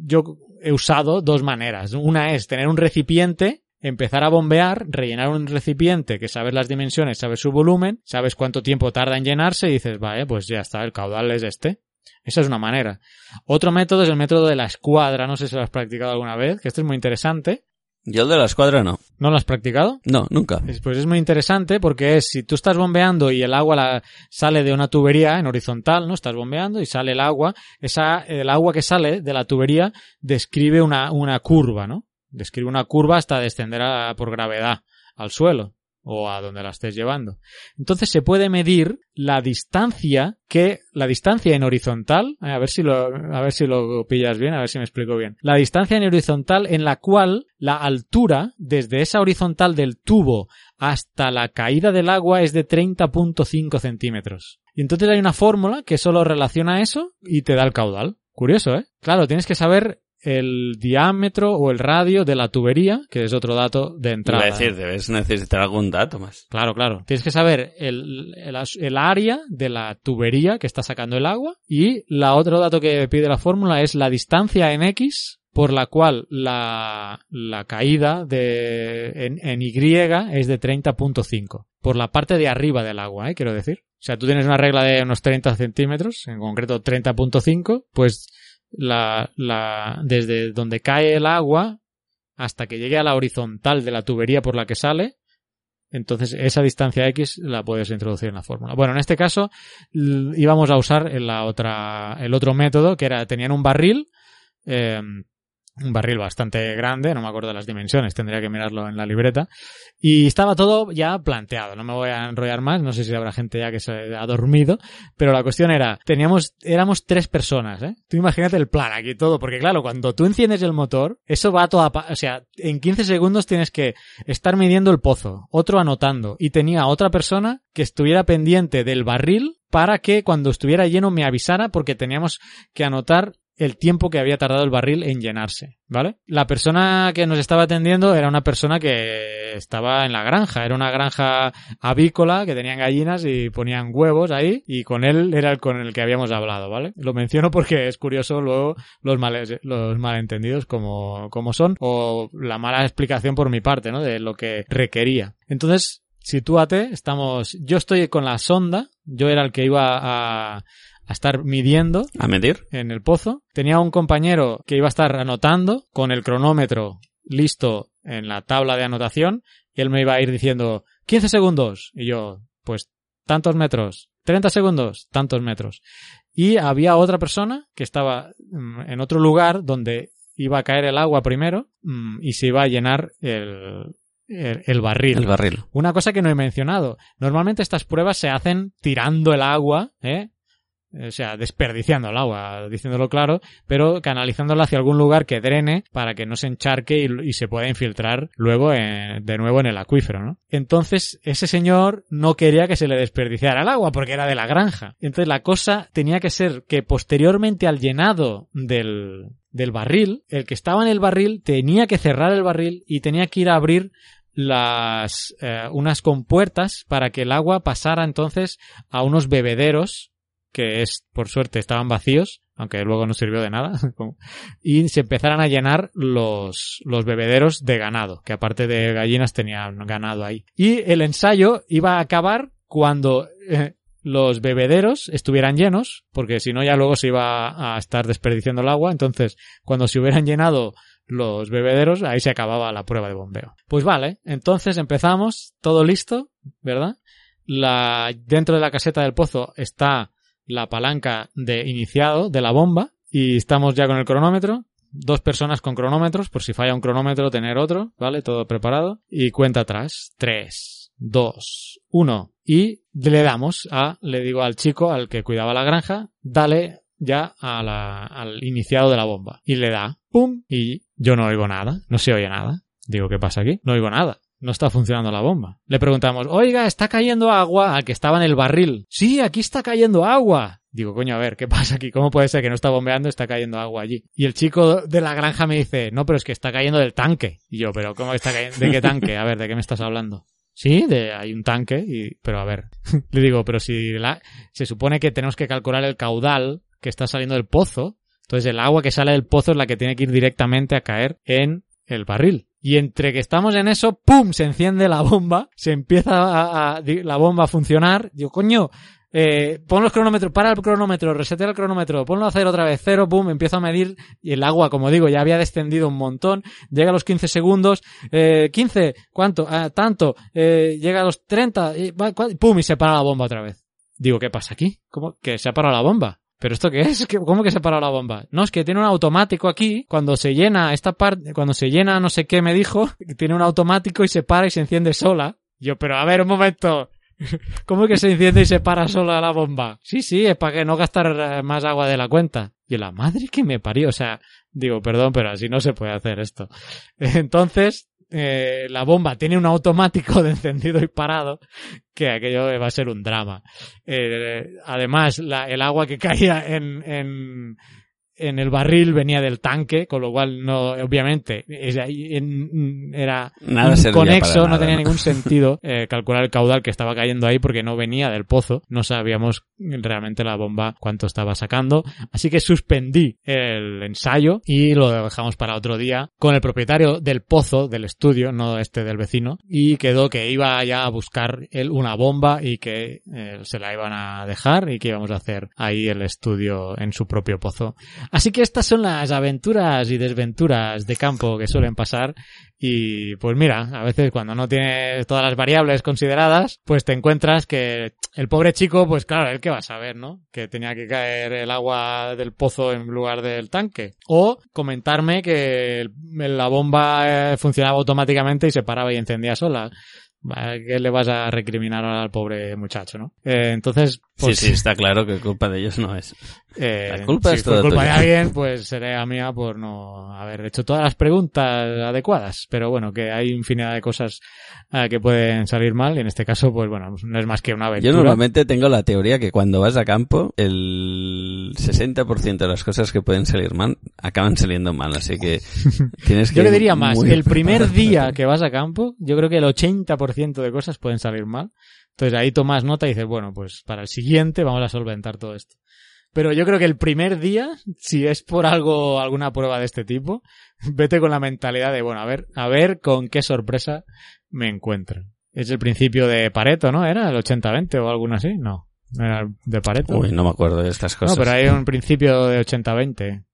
yo he usado dos maneras. Una es tener un recipiente, empezar a bombear, rellenar un recipiente que sabes las dimensiones, sabes su volumen, sabes cuánto tiempo tarda en llenarse y dices, vale, pues ya está, el caudal es este. Esa es una manera. Otro método es el método de la escuadra, no sé si lo has practicado alguna vez, que este es muy interesante. Yo el de la escuadra no. ¿No lo has practicado? No, nunca. Es- Pues es muy interesante porque es si tú estás bombeando y el agua la- sale de una tubería en horizontal, ¿no? Estás bombeando y sale el agua, esa, el agua que sale de la tubería describe una, una curva, ¿no? Describe una curva hasta descender a- por gravedad al suelo o a donde la estés llevando. Entonces se puede medir la distancia que, la distancia en horizontal, eh, a ver si lo, a ver si lo pillas bien, a ver si me explico bien. La distancia en horizontal en la cual la altura desde esa horizontal del tubo hasta la caída del agua es de 30.5 centímetros. Y entonces hay una fórmula que solo relaciona eso y te da el caudal. Curioso, ¿eh? Claro, tienes que saber el diámetro o el radio de la tubería, que es otro dato de Iba entrada. a decir, debes necesitar algún dato más. Claro, claro. Tienes que saber el, el área de la tubería que está sacando el agua y la otro dato que pide la fórmula es la distancia en X por la cual la, la caída de, en, en Y es de 30.5. Por la parte de arriba del agua, ¿eh? quiero decir. O sea, tú tienes una regla de unos 30 centímetros, en concreto 30.5, pues la, la, desde donde cae el agua hasta que llegue a la horizontal de la tubería por la que sale, entonces esa distancia X la puedes introducir en la fórmula. Bueno, en este caso íbamos a usar la otra, el otro método que era, tenían un barril, eh, un barril bastante grande, no me acuerdo las dimensiones, tendría que mirarlo en la libreta. Y estaba todo ya planteado, no me voy a enrollar más, no sé si habrá gente ya que se ha dormido, pero la cuestión era, teníamos, éramos tres personas, ¿eh? Tú imagínate el plan aquí todo, porque claro, cuando tú enciendes el motor, eso va a toda, o sea, en 15 segundos tienes que estar midiendo el pozo, otro anotando, y tenía otra persona que estuviera pendiente del barril para que cuando estuviera lleno me avisara porque teníamos que anotar el tiempo que había tardado el barril en llenarse, ¿vale? La persona que nos estaba atendiendo era una persona que estaba en la granja, era una granja avícola que tenían gallinas y ponían huevos ahí y con él era el con el que habíamos hablado, ¿vale? Lo menciono porque es curioso luego los, males, los malentendidos como, como son o la mala explicación por mi parte, ¿no? De lo que requería. Entonces, sitúate, estamos, yo estoy con la sonda, yo era el que iba a, a estar midiendo ¿A medir? en el pozo. Tenía un compañero que iba a estar anotando con el cronómetro listo en la tabla de anotación y él me iba a ir diciendo 15 segundos y yo, pues tantos metros, 30 segundos, tantos metros. Y había otra persona que estaba mm, en otro lugar donde iba a caer el agua primero mm, y se iba a llenar el, el, el barril. El barril. Una cosa que no he mencionado. Normalmente estas pruebas se hacen tirando el agua, ¿eh? O sea, desperdiciando el agua, diciéndolo claro, pero canalizándola hacia algún lugar que drene para que no se encharque y, se pueda infiltrar luego de nuevo en el acuífero, ¿no? Entonces, ese señor no quería que se le desperdiciara el agua porque era de la granja. Entonces, la cosa tenía que ser que posteriormente al llenado del, del barril, el que estaba en el barril tenía que cerrar el barril y tenía que ir a abrir las eh, unas compuertas para que el agua pasara entonces a unos bebederos que es por suerte estaban vacíos aunque luego no sirvió de nada *laughs* y se empezaran a llenar los los bebederos de ganado que aparte de gallinas tenían ganado ahí y el ensayo iba a acabar cuando eh, los bebederos estuvieran llenos, porque si no ya luego se iba a estar desperdiciando el agua, entonces cuando se hubieran llenado los bebederos, ahí se acababa la prueba de bombeo. Pues vale, entonces empezamos, todo listo, ¿verdad? Dentro de la caseta del pozo está la palanca de iniciado de la bomba y estamos ya con el cronómetro. Dos personas con cronómetros, por si falla un cronómetro, tener otro, ¿vale? Todo preparado. Y cuenta atrás. Tres, dos, uno. Y le damos a, le digo al chico, al que cuidaba la granja, dale ya al iniciado de la bomba. Y le da, ¡pum! Y yo no oigo nada, no se oye nada. Digo, ¿qué pasa aquí? No oigo nada. No está funcionando la bomba. Le preguntamos, oiga, está cayendo agua al que estaba en el barril. Sí, aquí está cayendo agua. Digo, coño, a ver, ¿qué pasa aquí? ¿Cómo puede ser que no está bombeando y está cayendo agua allí? Y el chico de la granja me dice, no, pero es que está cayendo del tanque. Y yo, pero ¿cómo está cayendo? ¿De qué tanque? A ver, ¿de qué me estás hablando? Sí, de, hay un tanque, y, pero a ver. *laughs* Le digo, pero si la, se supone que tenemos que calcular el caudal que está saliendo del pozo, entonces el agua que sale del pozo es la que tiene que ir directamente a caer en el barril. Y entre que estamos en eso, ¡pum! Se enciende la bomba, se empieza a, a- la bomba a funcionar. Digo, coño, eh, pon los cronómetros, para el cronómetro, resetea el cronómetro, ponlo a cero otra vez, cero, pum, empiezo a medir y el agua, como digo, ya había descendido un montón, llega a los 15 segundos, eh, 15, ¿cuánto? Ah, tanto, eh, llega a los 30, y, pum, y se para la bomba otra vez. Digo, ¿qué pasa aquí? ¿Cómo que se ha parado la bomba? ¿Pero esto qué es? ¿Qué- ¿Cómo que se parado la bomba? No, es que tiene un automático aquí. Cuando se llena esta parte, cuando se llena no sé qué me dijo, *laughs* tiene un automático y se para y se enciende sola. Yo, pero a ver, un momento. *laughs* ¿Cómo que se enciende y se para sola la bomba? Sí, sí, es para que no gastar eh, más agua de la cuenta. Y la madre que me parió, o sea, digo, perdón, pero así no se puede hacer esto. *laughs* Entonces, eh, la bomba tiene un automático *laughs* de encendido y parado, que aquello va a ser un drama. Eh, además, la- el agua que caía en, en, en el barril venía del tanque, con lo cual no, obviamente, era Nada conexo, no nada, tenía ¿no? ningún *laughs* sentido eh, calcular el caudal que estaba cayendo ahí porque no venía del pozo, no sabíamos realmente la bomba cuánto estaba sacando, así que suspendí el ensayo y lo dejamos para otro día con el propietario del pozo del estudio, no este del vecino, y quedó que iba ya a buscar él una bomba y que eh, se la iban a dejar y que íbamos a hacer ahí el estudio en su propio pozo. Así que estas son las aventuras y desventuras de campo que suelen pasar Y pues mira, a veces cuando no tienes todas las variables consideradas, pues te encuentras que el pobre chico, pues claro, él que va a saber, ¿no? Que tenía que caer el agua del pozo en lugar del tanque. O comentarme que la bomba eh, funcionaba automáticamente y se paraba y encendía sola. ¿Qué le vas a recriminar al pobre muchacho, no? Eh, entonces, pues, sí, sí, está claro que culpa de ellos no es. *laughs* eh, La culpa si es toda culpa de tuya. alguien, pues sería mía por no haber hecho todas las preguntas adecuadas. Pero bueno, que hay infinidad de cosas eh, que pueden salir mal y en este caso, pues bueno, no es más que una Yo aventura. normalmente tengo la teoría que cuando vas a campo, el 60% de las cosas que pueden salir mal acaban saliendo mal, así que *laughs* tienes que Yo le ir diría más, el primer día que vas a campo, yo creo que el 80% de cosas pueden salir mal. Entonces ahí tomas nota y dices, bueno, pues para el siguiente vamos a solventar todo esto. Pero yo creo que el primer día, si es por algo, alguna prueba de este tipo, *laughs* vete con la mentalidad de, bueno, a ver, a ver con qué sorpresa me encuentro. Es el principio de Pareto, ¿no? ¿Era el 80-20 o alguno así? No. No de Pareto. Uy, no me acuerdo de estas No, cosas. pero hay un principio de 80-20.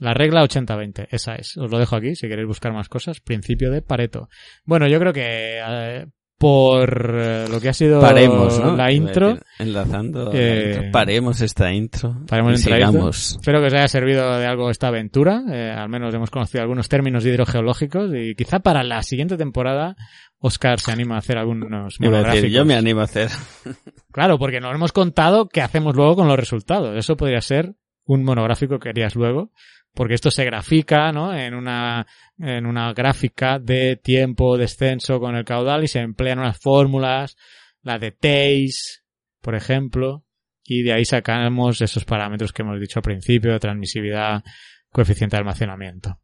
La regla 80-20, esa es. Os lo dejo aquí si queréis buscar más cosas. Principio de Pareto. Bueno, yo creo que eh, por eh, lo que ha sido Paremos, ¿no? la intro, Enlazando. la intro. Paremos esta intro. Paremos y intro. sigamos. espero que os haya servido de algo esta aventura. Eh, al menos hemos conocido algunos términos hidrogeológicos y quizá para la siguiente temporada Oscar se anima a hacer algunos monográficos. yo me animo a hacer. *laughs* Claro, porque nos hemos contado qué hacemos luego con los resultados. Eso podría ser un monográfico que harías luego, porque esto se grafica, ¿no? En una, en una gráfica de tiempo, descenso con el caudal y se emplean unas fórmulas, la de Tays, por ejemplo, y de ahí sacamos esos parámetros que hemos dicho al principio, transmisividad, coeficiente de almacenamiento.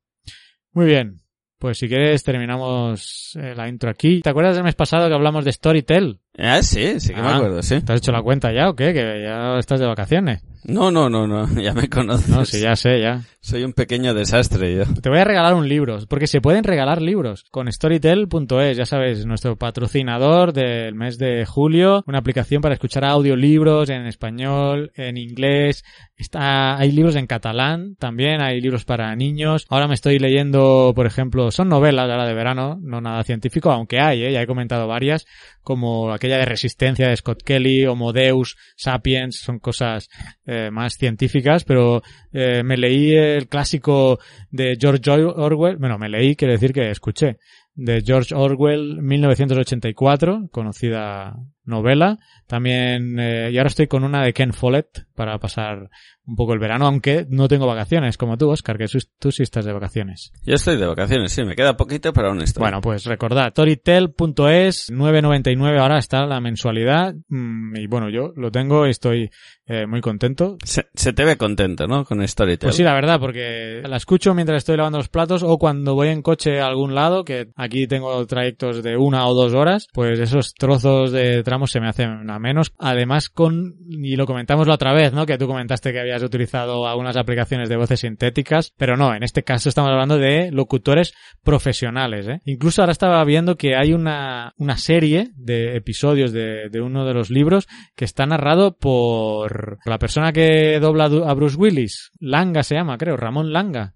Muy bien. Pues si quieres terminamos eh, la intro aquí. ¿Te acuerdas del mes pasado que hablamos de Storytel? Ah, sí, sí que me Ah. acuerdo, sí. ¿Te has hecho la cuenta ya o qué? Que ya estás de vacaciones. No, no, no, no, *laughs* ya me conoces. No, sí, ya sé, ya. Soy un pequeño desastre yo. Te voy a regalar un libro, porque se pueden regalar libros con Storytel.es, ya sabes, nuestro patrocinador del mes de julio, una aplicación para escuchar audiolibros en español, en inglés, está, hay libros en catalán también, hay libros para niños. Ahora me estoy leyendo, por ejemplo, son novelas ahora de verano, no nada científico, aunque hay, ¿eh? ya he comentado varias, como aquella de Resistencia de Scott Kelly, Homo Deus, Sapiens, son cosas eh, más científicas, pero eh, me leí el clásico de George Orwell, bueno, me leí, quiere decir que escuché, de George Orwell 1984, conocida novela. También, eh, y ahora estoy con una de Ken Follett para pasar un poco el verano, aunque no tengo vacaciones como tú, Oscar, que tú- sí estás de vacaciones. Yo estoy de vacaciones, sí, me queda poquito para un estoy. Bueno, pues recordad, toritel.es, 9.99 ahora está la mensualidad, mm, y bueno, yo lo tengo y estoy eh, muy contento. Se, se te ve contento, ¿no? Con Storytel. Pues sí, la verdad, porque la escucho mientras estoy lavando los platos o cuando voy en coche a algún lado, que aquí tengo trayectos de una o dos horas, pues esos trozos de se me hacen a menos. Además, con, y lo comentamos la otra vez, ¿no? Que tú comentaste que habías utilizado algunas aplicaciones de voces sintéticas, pero no, en este caso estamos hablando de locutores profesionales, ¿eh? Incluso ahora estaba viendo que hay una, una serie de episodios de, de uno de los libros que está narrado por la persona que dobla a Bruce Willis. Langa se llama, creo, Ramón Langa.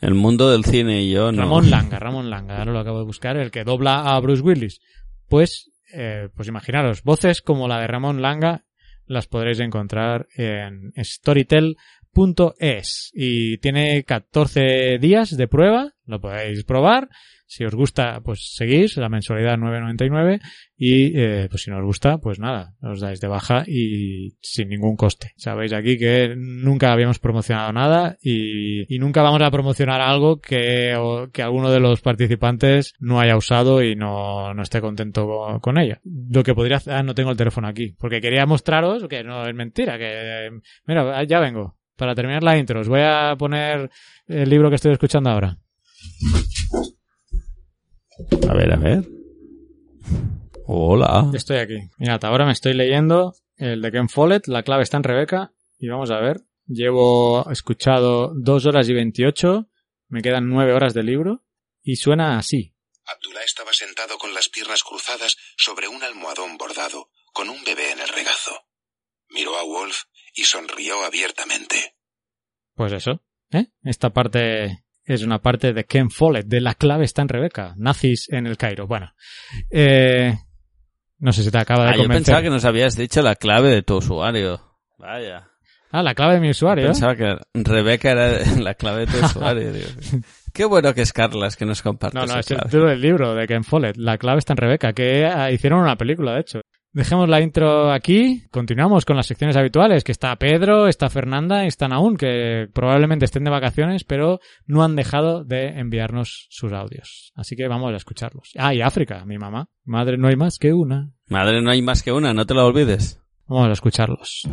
El mundo del cine y yo no. Ramón Langa, Ramón Langa, ahora lo acabo de buscar, el que dobla a Bruce Willis. Pues, eh, pues imaginaros, voces como la de Ramón Langa las podréis encontrar en storytel.es y tiene 14 días de prueba, lo podéis probar. Si os gusta, pues seguís, la mensualidad 9.99 y eh, pues si no os gusta, pues nada, os dais de baja y sin ningún coste. Sabéis aquí que nunca habíamos promocionado nada y, y nunca vamos a promocionar algo que, que alguno de los participantes no haya usado y no, no esté contento con, con ello. Lo que podría hacer, ah, no tengo el teléfono aquí, porque quería mostraros que no es mentira, que, mira, ya vengo. Para terminar la intro, os voy a poner el libro que estoy escuchando ahora. A ver, a ver. Hola. Estoy aquí. Mirad, ahora me estoy leyendo el de Ken Follett, la clave está en Rebeca, y vamos a ver. Llevo escuchado dos horas y 28, me quedan nueve horas de libro, y suena así. Abdullah estaba sentado con las piernas cruzadas sobre un almohadón bordado, con un bebé en el regazo. Miró a Wolf y sonrió abiertamente. Pues eso, ¿eh? Esta parte es una parte de Ken Follett, de La clave está en Rebeca, nazis en el Cairo. Bueno, eh, no sé si te acaba de Ah, yo pensaba que nos habías dicho la clave de tu usuario. Vaya. Ah, la clave de mi usuario. Pensaba que Rebeca era la clave de tu *laughs* usuario. digo. Qué bueno que es Carlas que nos comparte No, no, es el título del libro de Ken Follett. La clave está en Rebeca, que hicieron una película, de hecho. Dejemos la intro aquí. Continuamos con las secciones habituales, que está Pedro, está Fernanda y están aún, que probablemente estén de vacaciones, pero no han dejado de enviarnos sus audios. Así que vamos a escucharlos. Ah, y África, mi mamá. Madre, no hay más que una. Madre, no hay más que una, no te la olvides. Vamos a escucharlos.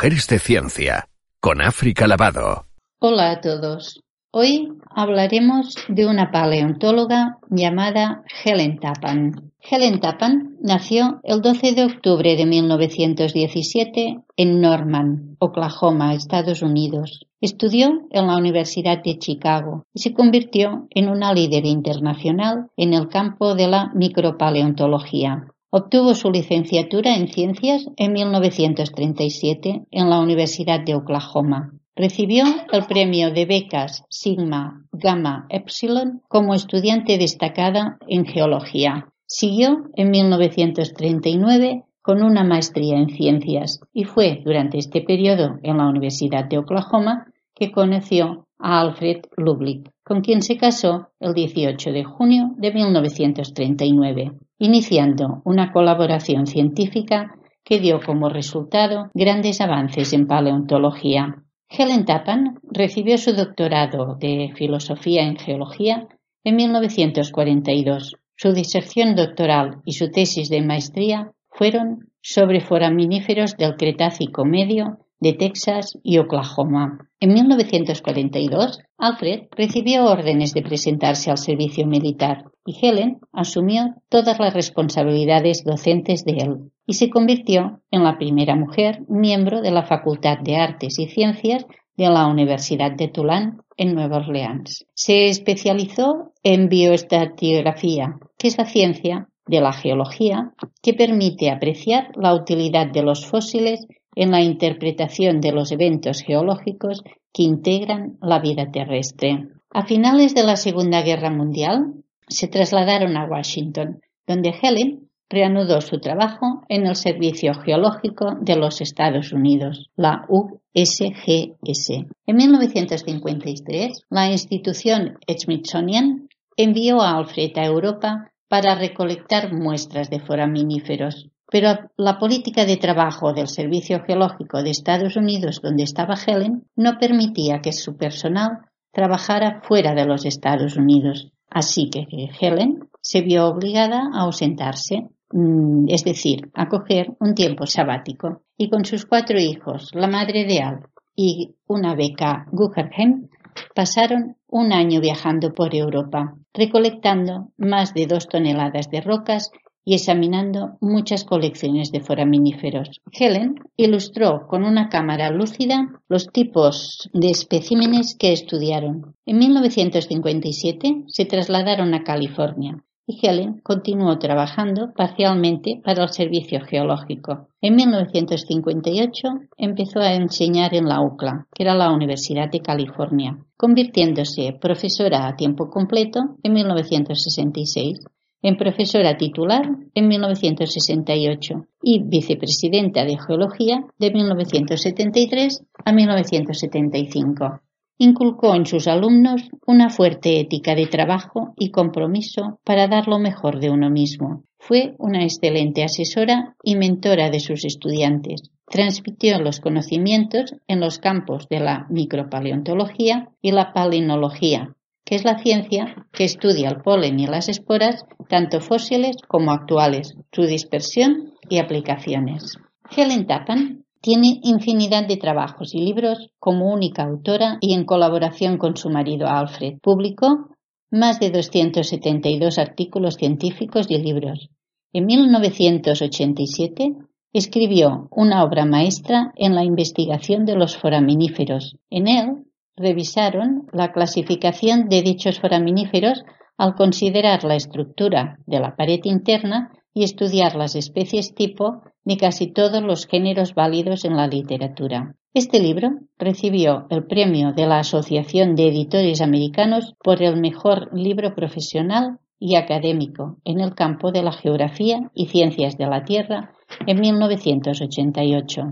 Mujeres de Ciencia, con África Lavado. Hola a todos. Hoy hablaremos de una paleontóloga llamada Helen Tappan. Helen Tappan nació el 12 de octubre de 1917 en Norman, Oklahoma, Estados Unidos. Estudió en la Universidad de Chicago y se convirtió en una líder internacional en el campo de la micropaleontología. Obtuvo su licenciatura en ciencias en 1937 en la Universidad de Oklahoma. Recibió el premio de becas Sigma Gamma Epsilon como estudiante destacada en geología. Siguió en 1939 con una maestría en ciencias y fue durante este periodo en la Universidad de Oklahoma que conoció a Alfred Lublick, con quien se casó el 18 de junio de 1939, iniciando una colaboración científica que dio como resultado grandes avances en paleontología. Helen Tappan recibió su doctorado de Filosofía en Geología en 1942. Su diserción doctoral y su tesis de maestría fueron sobre foraminíferos del Cretácico Medio de Texas y Oklahoma. En 1942, Alfred recibió órdenes de presentarse al servicio militar y Helen asumió todas las responsabilidades docentes de él y se convirtió en la primera mujer miembro de la Facultad de Artes y Ciencias de la Universidad de Tulane en Nueva Orleans. Se especializó en bioestratigrafía, que es la ciencia de la geología que permite apreciar la utilidad de los fósiles en la interpretación de los eventos geológicos que integran la vida terrestre. A finales de la Segunda Guerra Mundial se trasladaron a Washington, donde Helen reanudó su trabajo en el Servicio Geológico de los Estados Unidos, la USGS. En 1953, la institución Smithsonian envió a Alfred a Europa para recolectar muestras de foraminíferos, pero la política de trabajo del Servicio Geológico de Estados Unidos, donde estaba Helen, no permitía que su personal trabajara fuera de los Estados Unidos. Así que Helen se vio obligada a ausentarse, mm, es decir, a coger un tiempo sabático. Y con sus cuatro hijos, la madre de Al y una beca Guggenheim, pasaron un año viajando por Europa, recolectando más de dos toneladas de rocas y examinando muchas colecciones de foraminíferos. Helen ilustró con una cámara lúcida los tipos de especímenes que estudiaron. En 1957 se trasladaron a California y Helen continuó trabajando parcialmente para el Servicio Geológico. En 1958 empezó a enseñar en la UCLA, que era la Universidad de California, convirtiéndose profesora a tiempo completo en 1966 en profesora titular en 1968 y vicepresidenta de Geología de 1973 a 1975. inculcó en sus alumnos una fuerte ética de trabajo y compromiso para dar lo mejor de uno mismo. Fue una excelente asesora y mentora de sus estudiantes. Transmitió los conocimientos en los campos de la micropaleontología y la palinología, que es la ciencia que estudia el polen y las esporas, tanto fósiles como actuales, su dispersión y aplicaciones. Helen Tappan tiene infinidad de trabajos y libros como única autora y en colaboración con su marido Alfred. Publicó más de 272 artículos científicos y libros. En 1987 escribió una obra maestra en la investigación de los foraminíferos. En él revisaron la clasificación de dichos foraminíferos al considerar la estructura de la pared interna y estudiar las especies tipo de casi todos los géneros válidos en la literatura. Este libro recibió el premio de la Asociación de Editores Americanos por el mejor libro profesional y académico en el campo de la geografía y ciencias de la Tierra en 1988.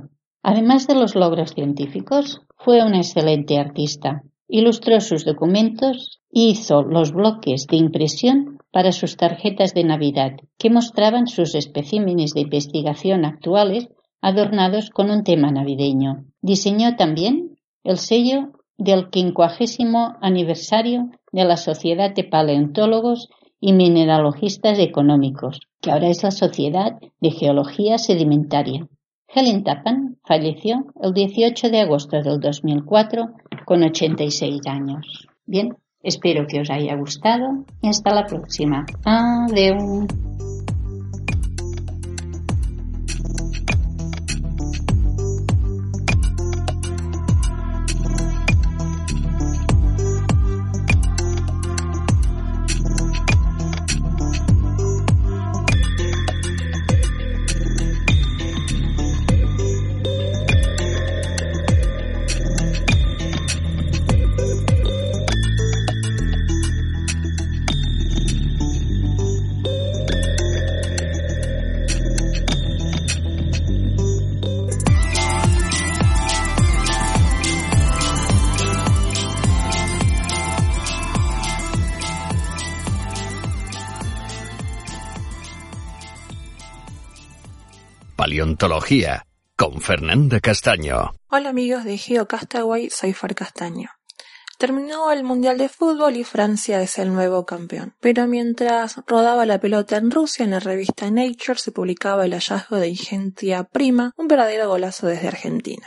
Además de los logros científicos, fue un excelente artista. Ilustró sus documentos y hizo los bloques de impresión para sus tarjetas de Navidad, que mostraban sus especímenes de investigación actuales adornados con un tema navideño. Diseñó también el sello del quincuagésimo aniversario de la Sociedad de Paleontólogos y Mineralogistas Económicos, que ahora es la Sociedad de Geología Sedimentaria. Helen Tappan falleció el 18 de agosto del 2004 con 86 años. Bien, Espero que os haya gustado y hasta la próxima. Adiós. Con Fernanda Castaño. Hola amigos de GeoCastaway, soy Far Castaño. Terminó el Mundial de Fútbol y Francia es el nuevo campeón. Pero mientras rodaba la pelota en Rusia, en la revista Nature se publicaba el hallazgo de Ingentia Prima, un verdadero golazo desde Argentina.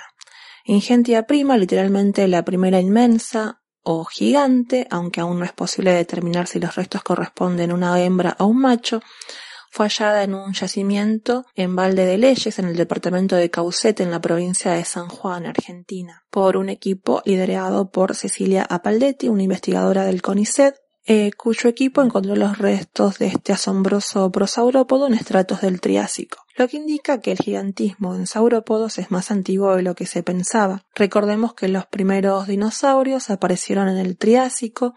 Ingentia Prima, literalmente la primera inmensa o gigante, aunque aún no es posible determinar si los restos corresponden a una hembra o un macho, fue hallada en un yacimiento en Valde de Leyes, en el departamento de Caucete, en la provincia de San Juan, Argentina, por un equipo liderado por Cecilia Apaldetti, una investigadora del CONICET, eh, cuyo equipo encontró los restos de este asombroso prosaurópodo en estratos del Triásico, lo que indica que el gigantismo en saurópodos es más antiguo de lo que se pensaba. Recordemos que los primeros dinosaurios aparecieron en el Triásico,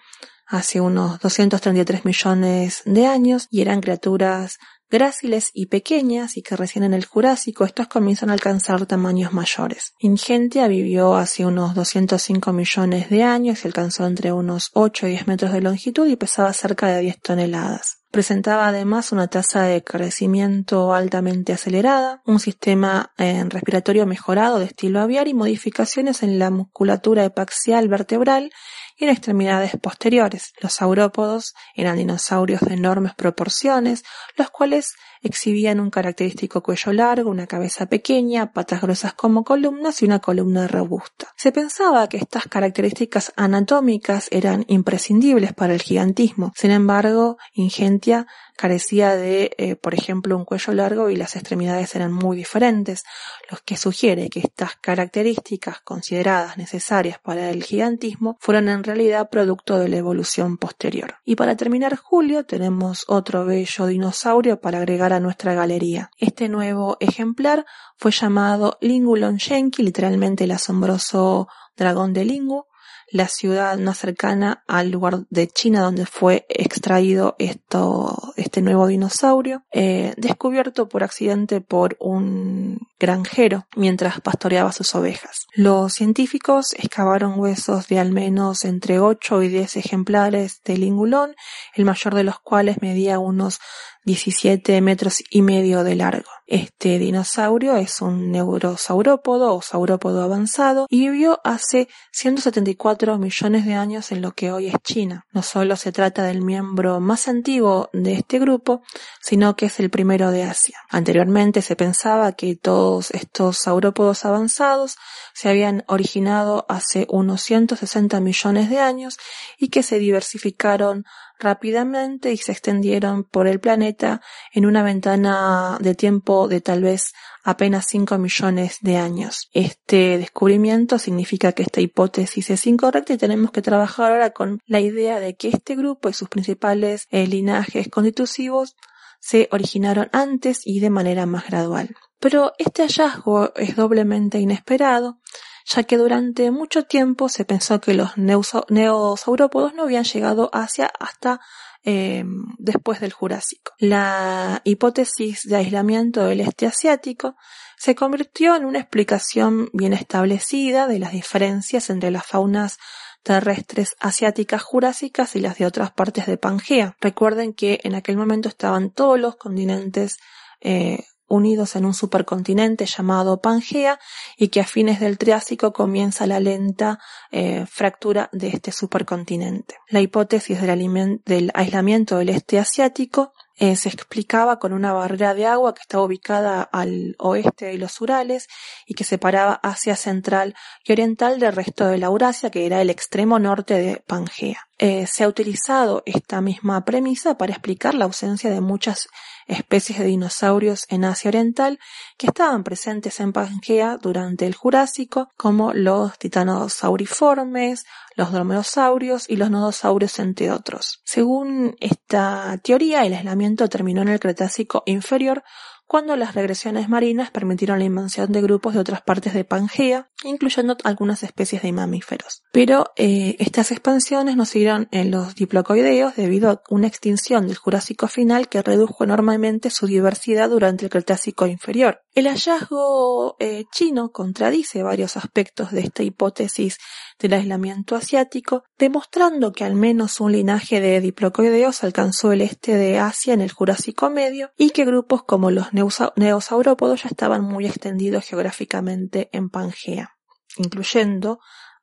hace unos 233 millones de años y eran criaturas gráciles y pequeñas y que recién en el Jurásico estos comienzan a alcanzar tamaños mayores. Ingentia vivió hace unos 205 millones de años y alcanzó entre unos 8 y 10 metros de longitud y pesaba cerca de 10 toneladas. Presentaba además una tasa de crecimiento altamente acelerada, un sistema respiratorio mejorado de estilo aviar y modificaciones en la musculatura epaxial vertebral en extremidades posteriores. Los saurópodos eran dinosaurios de enormes proporciones, los cuales exhibían un característico cuello largo, una cabeza pequeña, patas gruesas como columnas y una columna robusta. Se pensaba que estas características anatómicas eran imprescindibles para el gigantismo. Sin embargo, Ingentia carecía de, eh, por ejemplo, un cuello largo y las extremidades eran muy diferentes, lo que sugiere que estas características consideradas necesarias para el gigantismo fueron en realidad producto de la evolución posterior. Y para terminar Julio tenemos otro bello dinosaurio para agregar a nuestra galería. Este nuevo ejemplar fue llamado Lingulon Shenki, literalmente el asombroso dragón de Lingu, la ciudad más cercana al lugar de China donde fue extraído esto, este nuevo dinosaurio, eh, descubierto por accidente por un granjero mientras pastoreaba sus ovejas. Los científicos excavaron huesos de al menos entre 8 y 10 ejemplares de lingulón, el mayor de los cuales medía unos 17 metros y medio de largo. Este dinosaurio es un neurosaurópodo o saurópodo avanzado y vivió hace 174 millones de años en lo que hoy es China. No solo se trata del miembro más antiguo de este grupo, sino que es el primero de Asia. Anteriormente se pensaba que todos estos saurópodos avanzados se habían originado hace unos 160 millones de años y que se diversificaron rápidamente y se extendieron por el planeta en una ventana de tiempo de tal vez apenas 5 millones de años. Este descubrimiento significa que esta hipótesis es incorrecta y tenemos que trabajar ahora con la idea de que este grupo y sus principales eh, linajes constitutivos se originaron antes y de manera más gradual. Pero este hallazgo es doblemente inesperado, ya que durante mucho tiempo se pensó que los neosaurópodos no habían llegado hacia hasta em, después del Jurásico. La hipótesis de aislamiento del este asiático se convirtió en una explicación bien establecida de las diferencias entre las faunas terrestres asiáticas jurásicas y las de otras partes de Pangea. Recuerden que en aquel momento estaban todos los continentes eh, unidos en un supercontinente llamado Pangea y que a fines del Triásico comienza la lenta eh, fractura de este supercontinente. La hipótesis del, aislamiento del este asiático eh, se explicaba con una barrera de agua que estaba ubicada al oeste de los Urales y que separaba Asia Central y Oriental del resto de la Eurasia, que era el extremo norte de Pangea. Eh, se ha utilizado esta misma premisa para explicar la ausencia de muchas especies de dinosaurios en Asia Oriental que estaban presentes en Pangea durante el Jurásico, como los titanosauriformes, los dromeosaurios y los nodosaurios, entre otros. Según esta teoría, el aislamiento terminó en el Cretácico inferior, cuando las regresiones marinas permitieron la invasión de grupos de otras partes de Pangea, incluyendo algunas especies de mamíferos. Pero eh, estas expansiones no siguieron en los diplocoideos debido a una extinción del Jurásico final que redujo enormemente su diversidad durante el Cretácico inferior. El hallazgo eh, chino contradice varios aspectos de esta hipótesis del aislamiento asiático, demostrando que al menos un linaje de diplocoideos alcanzó el este de Asia en el Jurásico medio y que grupos como los neosaurópodos ya estaban muy extendidos geográficamente en Pangea, incluyendo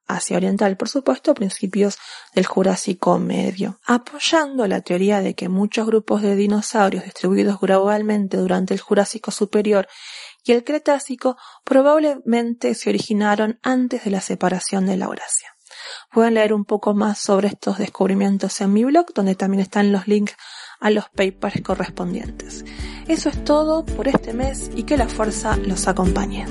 Asia Oriental, por supuesto, principios del Jurásico Medio, apoyando la teoría de que muchos grupos de dinosaurios distribuidos gradualmente durante el Jurásico Superior y el Cretácico probablemente se originaron antes de la separación de la Eurasia. Pueden leer un poco más sobre estos descubrimientos en mi blog, donde también están los links a los papers correspondientes. Eso es todo por este mes y que la fuerza los acompañe.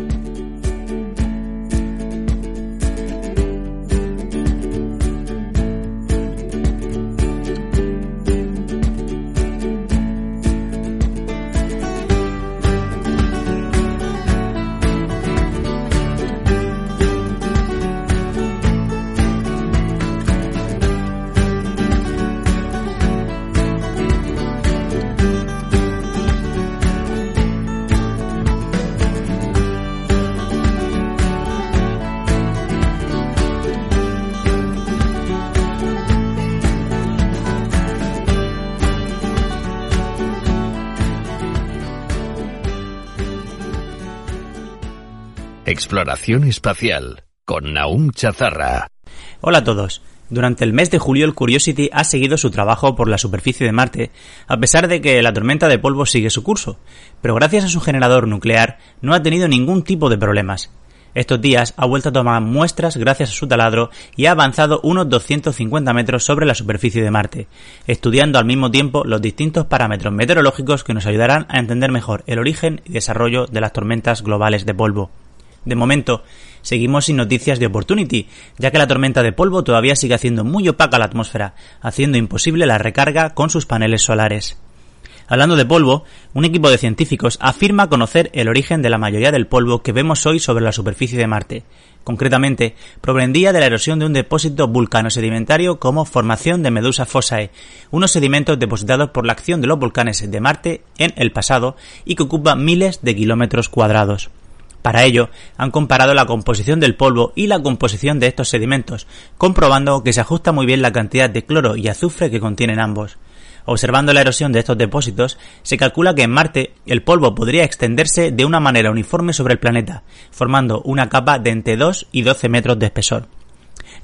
Exploración espacial con Naum Chazarra. Hola a todos. Durante el mes de julio el Curiosity ha seguido su trabajo por la superficie de Marte, a pesar de que la tormenta de polvo sigue su curso, pero gracias a su generador nuclear no ha tenido ningún tipo de problemas. Estos días ha vuelto a tomar muestras gracias a su taladro y ha avanzado unos 250 metros sobre la superficie de Marte, estudiando al mismo tiempo los distintos parámetros meteorológicos que nos ayudarán a entender mejor el origen y desarrollo de las tormentas globales de polvo. De momento, seguimos sin noticias de Opportunity, ya que la tormenta de polvo todavía sigue haciendo muy opaca la atmósfera, haciendo imposible la recarga con sus paneles solares. Hablando de polvo, un equipo de científicos afirma conocer el origen de la mayoría del polvo que vemos hoy sobre la superficie de Marte. Concretamente, provendría de la erosión de un depósito vulcano-sedimentario como formación de Medusa fossae, unos sedimentos depositados por la acción de los volcanes de Marte en el pasado y que ocupa miles de kilómetros cuadrados. Para ello, han comparado la composición del polvo y la composición de estos sedimentos, comprobando que se ajusta muy bien la cantidad de cloro y azufre que contienen ambos. Observando la erosión de estos depósitos, se calcula que en Marte el polvo podría extenderse de una manera uniforme sobre el planeta, formando una capa de entre 2 y 12 metros de espesor.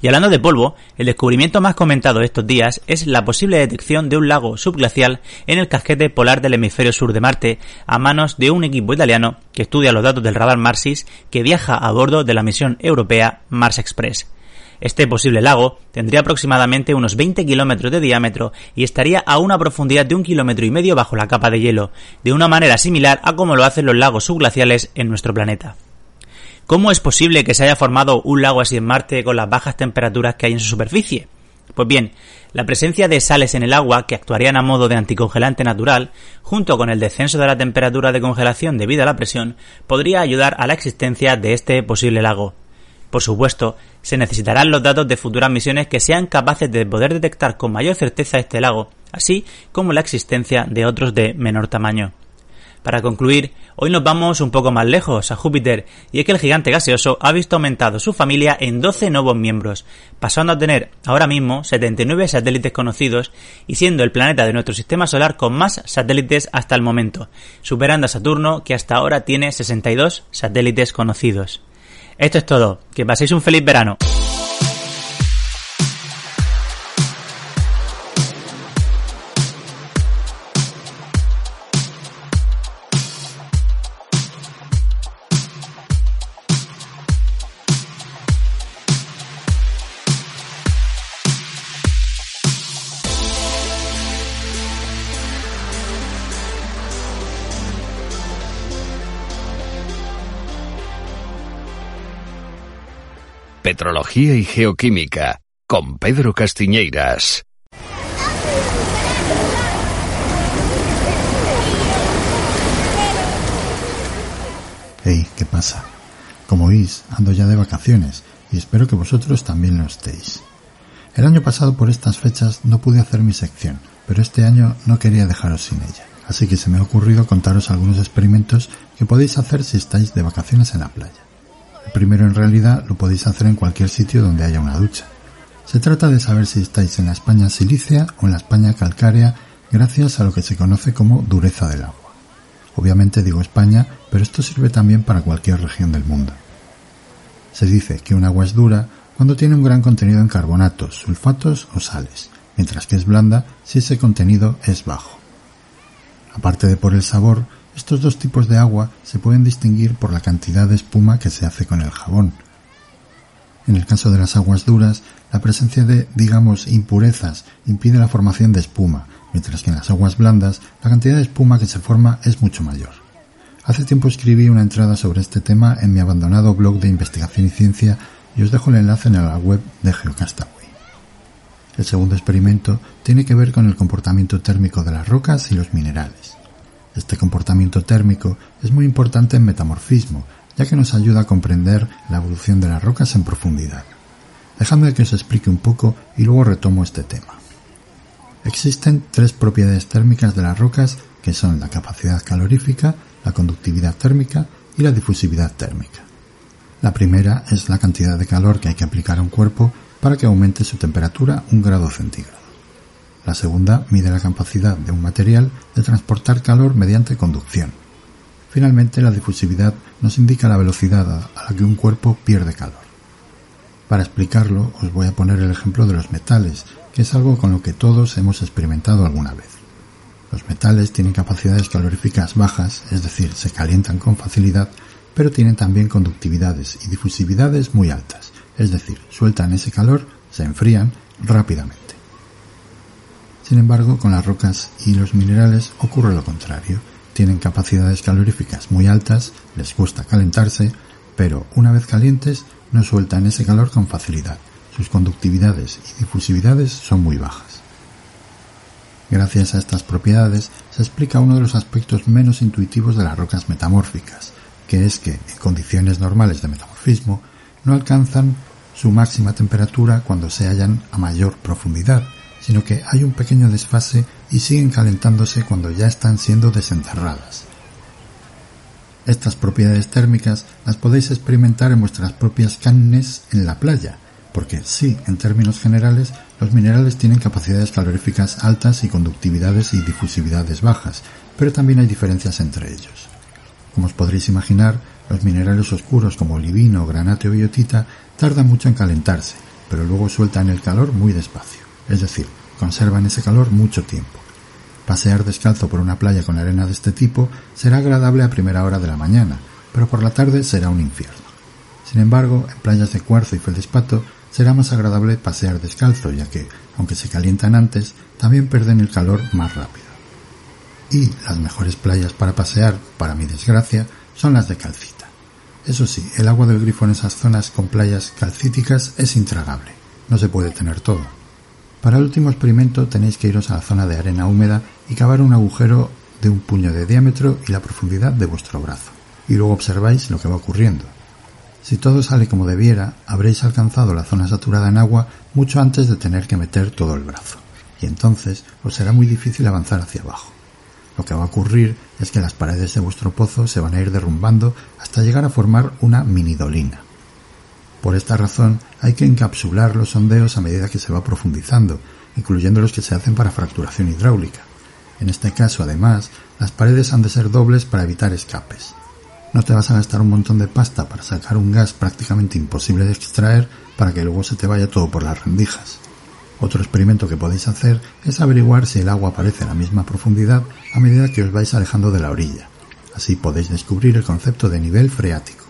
Y hablando de polvo, el descubrimiento más comentado estos días es la posible detección de un lago subglacial en el casquete polar del hemisferio sur de Marte a manos de un equipo italiano que estudia los datos del radar Marsis que viaja a bordo de la misión europea Mars Express. Este posible lago tendría aproximadamente unos 20 kilómetros de diámetro y estaría a una profundidad de un kilómetro y medio bajo la capa de hielo, de una manera similar a como lo hacen los lagos subglaciales en nuestro planeta. ¿Cómo es posible que se haya formado un lago así en Marte con las bajas temperaturas que hay en su superficie? Pues bien, la presencia de sales en el agua que actuarían a modo de anticongelante natural, junto con el descenso de la temperatura de congelación debido a la presión, podría ayudar a la existencia de este posible lago. Por supuesto, se necesitarán los datos de futuras misiones que sean capaces de poder detectar con mayor certeza este lago, así como la existencia de otros de menor tamaño. Para concluir, hoy nos vamos un poco más lejos, a Júpiter, y es que el gigante gaseoso ha visto aumentado su familia en 12 nuevos miembros, pasando a tener ahora mismo 79 satélites conocidos y siendo el planeta de nuestro sistema solar con más satélites hasta el momento, superando a Saturno que hasta ahora tiene 62 satélites conocidos. Esto es todo. Que paséis un feliz verano. Petrología y Geoquímica con Pedro Castiñeiras. Hey, ¿qué pasa? Como veis, ando ya de vacaciones y espero que vosotros también lo estéis. El año pasado por estas fechas no pude hacer mi sección, pero este año no quería dejaros sin ella. Así que se me ha ocurrido contaros algunos experimentos que podéis hacer si estáis de vacaciones en la playa primero en realidad lo podéis hacer en cualquier sitio donde haya una ducha. Se trata de saber si estáis en la España silícea o en la España calcárea gracias a lo que se conoce como dureza del agua. Obviamente digo España, pero esto sirve también para cualquier región del mundo. Se dice que un agua es dura cuando tiene un gran contenido en carbonatos, sulfatos o sales, mientras que es blanda si ese contenido es bajo. Aparte de por el sabor, estos dos tipos de agua se pueden distinguir por la cantidad de espuma que se hace con el jabón. En el caso de las aguas duras, la presencia de, digamos, impurezas impide la formación de espuma, mientras que en las aguas blandas la cantidad de espuma que se forma es mucho mayor. Hace tiempo escribí una entrada sobre este tema en mi abandonado blog de investigación y ciencia y os dejo el enlace en la web de Geocastaway. El segundo experimento tiene que ver con el comportamiento térmico de las rocas y los minerales. Este comportamiento térmico es muy importante en metamorfismo, ya que nos ayuda a comprender la evolución de las rocas en profundidad. Dejadme que os explique un poco y luego retomo este tema. Existen tres propiedades térmicas de las rocas que son la capacidad calorífica, la conductividad térmica y la difusividad térmica. La primera es la cantidad de calor que hay que aplicar a un cuerpo para que aumente su temperatura un grado centígrado. La segunda mide la capacidad de un material de transportar calor mediante conducción. Finalmente, la difusividad nos indica la velocidad a la que un cuerpo pierde calor. Para explicarlo, os voy a poner el ejemplo de los metales, que es algo con lo que todos hemos experimentado alguna vez. Los metales tienen capacidades caloríficas bajas, es decir, se calientan con facilidad, pero tienen también conductividades y difusividades muy altas, es decir, sueltan ese calor, se enfrían rápidamente. Sin embargo, con las rocas y los minerales ocurre lo contrario. Tienen capacidades caloríficas muy altas, les gusta calentarse, pero una vez calientes no sueltan ese calor con facilidad. Sus conductividades y difusividades son muy bajas. Gracias a estas propiedades se explica uno de los aspectos menos intuitivos de las rocas metamórficas, que es que, en condiciones normales de metamorfismo, no alcanzan su máxima temperatura cuando se hallan a mayor profundidad, sino que hay un pequeño desfase y siguen calentándose cuando ya están siendo desenterradas. Estas propiedades térmicas las podéis experimentar en vuestras propias carnes en la playa, porque sí, en términos generales, los minerales tienen capacidades caloríficas altas y conductividades y difusividades bajas, pero también hay diferencias entre ellos. Como os podréis imaginar, los minerales oscuros como olivino, granate o biotita tardan mucho en calentarse, pero luego sueltan el calor muy despacio, es decir, conservan ese calor mucho tiempo. Pasear descalzo por una playa con arena de este tipo será agradable a primera hora de la mañana, pero por la tarde será un infierno. Sin embargo, en playas de cuarzo y feldespato será más agradable pasear descalzo, ya que, aunque se calientan antes, también pierden el calor más rápido. Y las mejores playas para pasear, para mi desgracia, son las de calcita. Eso sí, el agua del grifo en esas zonas con playas calcíticas es intragable. No se puede tener todo. Para el último experimento tenéis que iros a la zona de arena húmeda y cavar un agujero de un puño de diámetro y la profundidad de vuestro brazo. Y luego observáis lo que va ocurriendo. Si todo sale como debiera, habréis alcanzado la zona saturada en agua mucho antes de tener que meter todo el brazo. Y entonces os será muy difícil avanzar hacia abajo. Lo que va a ocurrir es que las paredes de vuestro pozo se van a ir derrumbando hasta llegar a formar una mini dolina. Por esta razón hay que encapsular los sondeos a medida que se va profundizando, incluyendo los que se hacen para fracturación hidráulica. En este caso, además, las paredes han de ser dobles para evitar escapes. No te vas a gastar un montón de pasta para sacar un gas prácticamente imposible de extraer para que luego se te vaya todo por las rendijas. Otro experimento que podéis hacer es averiguar si el agua aparece a la misma profundidad a medida que os vais alejando de la orilla. Así podéis descubrir el concepto de nivel freático.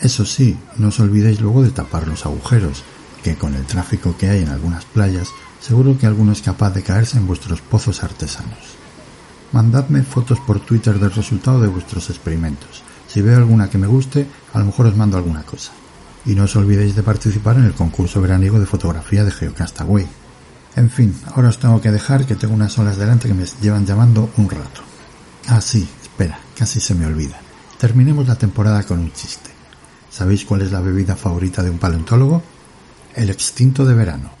Eso sí, no os olvidéis luego de tapar los agujeros, que con el tráfico que hay en algunas playas, seguro que alguno es capaz de caerse en vuestros pozos artesanos. Mandadme fotos por Twitter del resultado de vuestros experimentos. Si veo alguna que me guste, a lo mejor os mando alguna cosa. Y no os olvidéis de participar en el concurso veraniego de fotografía de Geocastaway. En fin, ahora os tengo que dejar que tengo unas olas delante que me llevan llamando un rato. Ah, sí, espera, casi se me olvida. Terminemos la temporada con un chiste. ¿Sabéis cuál es la bebida favorita de un paleontólogo? El extinto de verano.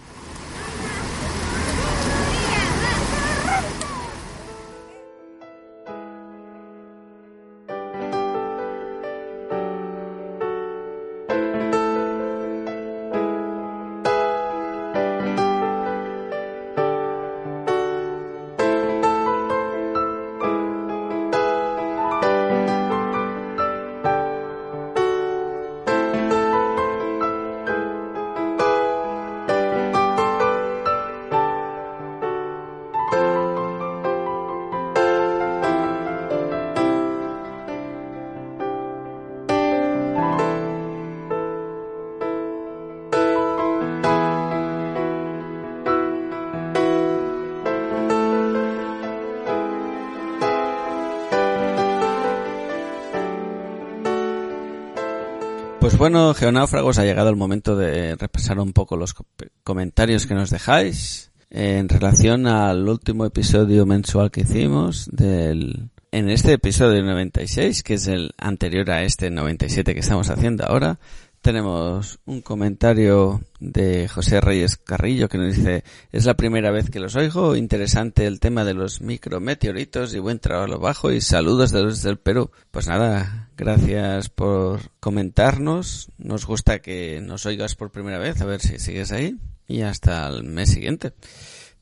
Bueno, geonáufragos, ha llegado el momento de repasar un poco los comentarios que nos dejáis en relación al último episodio mensual que hicimos del en este episodio 96, que es el anterior a este 97 que estamos haciendo ahora, tenemos un comentario de José Reyes Carrillo que nos dice, es la primera vez que los oigo, interesante el tema de los micrometeoritos y buen trabajo bajo y saludos desde el Perú. Pues nada, gracias por comentarnos, nos gusta que nos oigas por primera vez, a ver si sigues ahí y hasta el mes siguiente.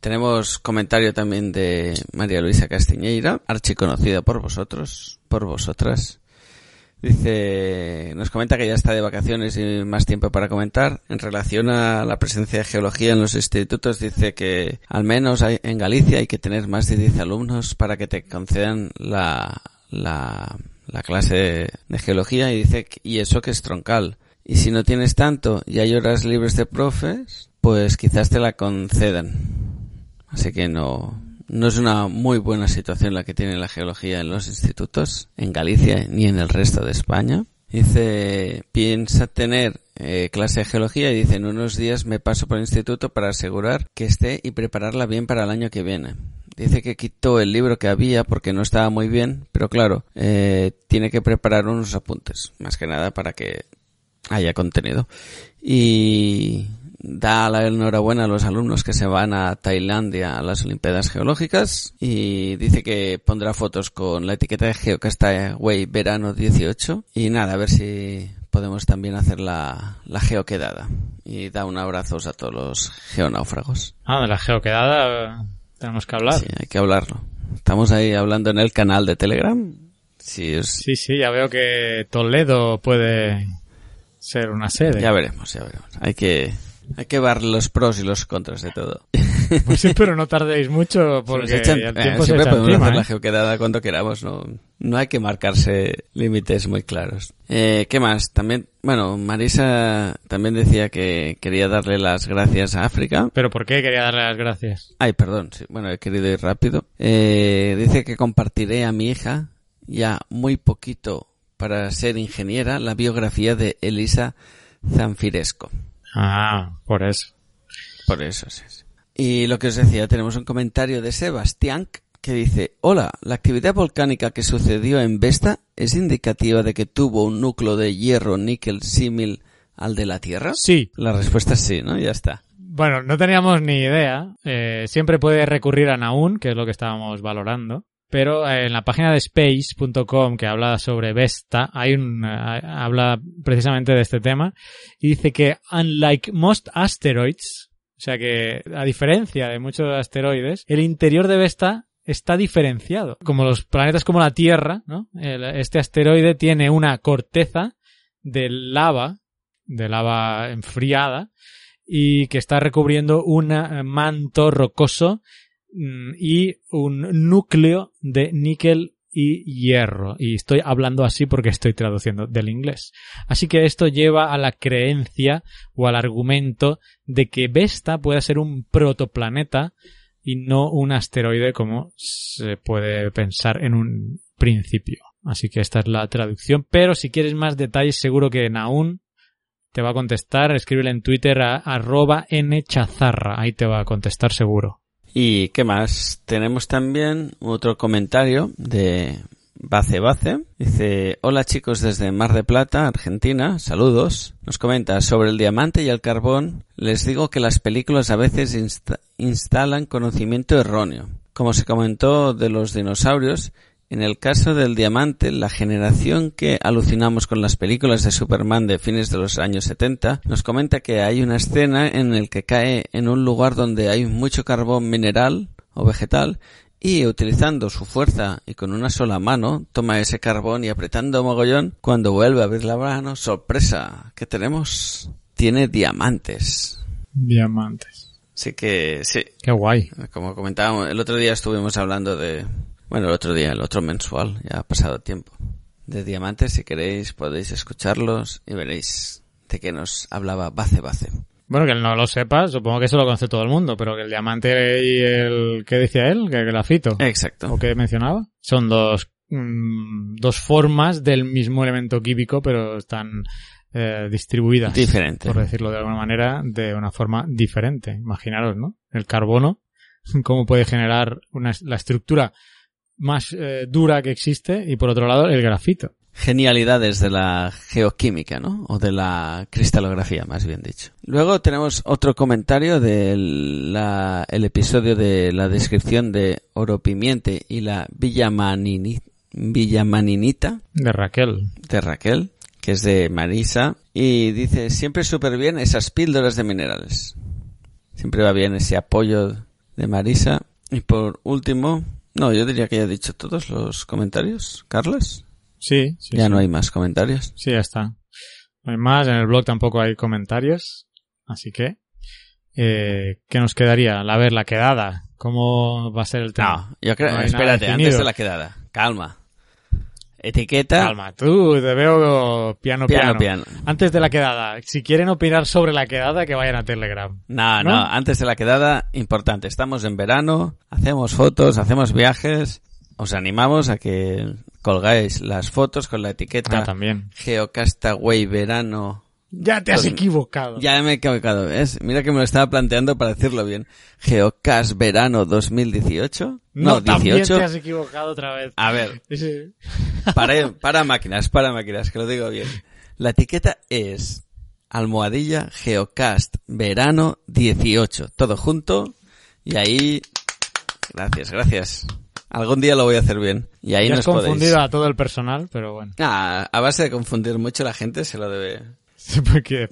Tenemos comentario también de María Luisa Castiñeira, archiconocida por vosotros, por vosotras. Dice, nos comenta que ya está de vacaciones y más tiempo para comentar. En relación a la presencia de geología en los institutos, dice que al menos en Galicia hay que tener más de 10 alumnos para que te concedan la, la, la clase de geología y dice, y eso que es troncal. Y si no tienes tanto y hay horas libres de profes, pues quizás te la concedan. Así que no, no es una muy buena situación la que tiene la geología en los institutos, en Galicia ni en el resto de España. Dice, piensa tener eh, clase de geología y dice, en unos días me paso por el instituto para asegurar que esté y prepararla bien para el año que viene. Dice que quitó el libro que había porque no estaba muy bien, pero claro, eh, tiene que preparar unos apuntes, más que nada para que haya contenido. Y da la enhorabuena a los alumnos que se van a Tailandia a las Olimpiadas Geológicas y dice que pondrá fotos con la etiqueta de Geocastaway Verano 18 y nada, a ver si podemos también hacer la, la geoquedada y da un abrazo a todos los geonáufragos. Ah, de la geoquedada tenemos que hablar. Sí, hay que hablarlo. Estamos ahí hablando en el canal de Telegram. Si os- Sí, sí, ya veo que Toledo puede ser una sede. Ya veremos, ya veremos. Hay que, hay que ver los pros y los contras de todo. Pues sí, pero no tardéis mucho porque echan- el eh, tiempo siempre podemos encima, hacer la ¿eh? geoquedada cuando queramos, no, no hay que marcarse límites muy claros. Eh, ¿Qué más? También, bueno, Marisa también decía que quería darle las gracias a África. Pero ¿por qué quería darle las gracias? Ay, perdón, sí, bueno, he querido ir rápido. Eh, dice que compartiré a mi hija, ya muy poquito para ser ingeniera, la biografía de Elisa Zanfiresco. Ah, por eso. Por eso, sí. sí. Y lo que os decía, tenemos un comentario de Sebastián que dice, hola, la actividad volcánica que sucedió en Vesta es indicativa de que tuvo un núcleo de hierro níquel símil al de la Tierra. Sí. La respuesta es sí, ¿no? Ya está. Bueno, no teníamos ni idea. Eh, siempre puede recurrir a Naun, que es lo que estábamos valorando. Pero eh, en la página de space.com que habla sobre Vesta, hay un, eh, habla precisamente de este tema y dice que unlike most asteroids, o sea que a diferencia de muchos asteroides, el interior de Vesta está diferenciado. Como los planetas como la Tierra, ¿no? Este asteroide tiene una corteza de lava, de lava enfriada, y que está recubriendo un eh, manto rocoso y un núcleo de níquel y hierro. Y estoy hablando así porque estoy traduciendo del inglés. Así que esto lleva a la creencia o al argumento de que Vesta puede ser un protoplaneta y no un asteroide como se puede pensar en un principio. Así que esta es la traducción. Pero si quieres más detalles, seguro que Naun te va a contestar. Escríbele en Twitter a arroba nchazarra. Ahí te va a contestar seguro. ¿Y qué más? Tenemos también otro comentario de Bace Bace. Dice, hola chicos desde Mar de Plata, Argentina, saludos. Nos comenta sobre el diamante y el carbón. Les digo que las películas a veces insta- instalan conocimiento erróneo. Como se comentó de los dinosaurios, en el caso del diamante, la generación que alucinamos con las películas de Superman de fines de los años 70 nos comenta que hay una escena en el que cae en un lugar donde hay mucho carbón mineral o vegetal y utilizando su fuerza y con una sola mano toma ese carbón y apretando mogollón cuando vuelve a abrir la mano, sorpresa, ¿qué tenemos? Tiene diamantes. Diamantes. Así que sí, Qué guay. como comentábamos, el otro día estuvimos hablando de, bueno, el otro día, el otro mensual, ya ha pasado tiempo, de diamantes, si queréis podéis escucharlos y veréis de qué nos hablaba Bace Bace. Bueno, que él no lo sepa, supongo que eso lo conoce todo el mundo, pero que el diamante y el... ¿Qué decía él? Que el grafito. Exacto. ¿O qué mencionaba? Son dos, mm, dos formas del mismo elemento químico, pero están eh, distribuidas. Diferente. Por decirlo de alguna manera, de una forma diferente. Imaginaros, ¿no? El carbono, *laughs* cómo puede generar una, la estructura más eh, dura que existe, y por otro lado, el grafito. Genialidades de la geoquímica, ¿no? O de la cristalografía, más bien dicho. Luego tenemos otro comentario del la- el episodio de la descripción de oro pimiente y la villamanini- villamaninita. De Raquel. de Raquel, que es de Marisa, y dice, siempre súper bien esas píldoras de minerales. Siempre va bien ese apoyo de Marisa. Y por último, no, yo diría que ya he dicho todos los comentarios, Carlos. Sí, sí. ya sí. no hay más comentarios. Sí, ya está. No hay más, en el blog tampoco hay comentarios. Así que, eh, ¿qué nos quedaría? A ver, la quedada. ¿Cómo va a ser el tema? No, yo creo, No espérate, antes de la quedada, calma. Etiqueta, Calma, tú, te veo piano, piano, piano. Antes de la quedada, si quieren opinar sobre la quedada, que vayan a Telegram. No, ¿No? no, antes de la quedada, importante. Estamos en verano, hacemos fotos, hacemos viajes. Os animamos a que colgáis las fotos con la etiqueta Ah, también. Geocastaway Verano. Ya te has Con- equivocado. Ya me he equivocado, ¿ves? Mira que me lo estaba planteando para decirlo bien. Geocast Verano 2018. No, No, también 18. te has equivocado otra vez. A ver, *laughs* Sí. para, para máquinas, para máquinas, que lo digo bien. La etiqueta es almohadilla Geocast Verano 18. Todo junto. Y ahí... Gracias, gracias. Algún día lo voy a hacer bien. Y ahí Ya nos has confundido podéis... a todo el personal, pero bueno. Ah, a base de confundir mucho la gente se lo debe... *laughs* Porque,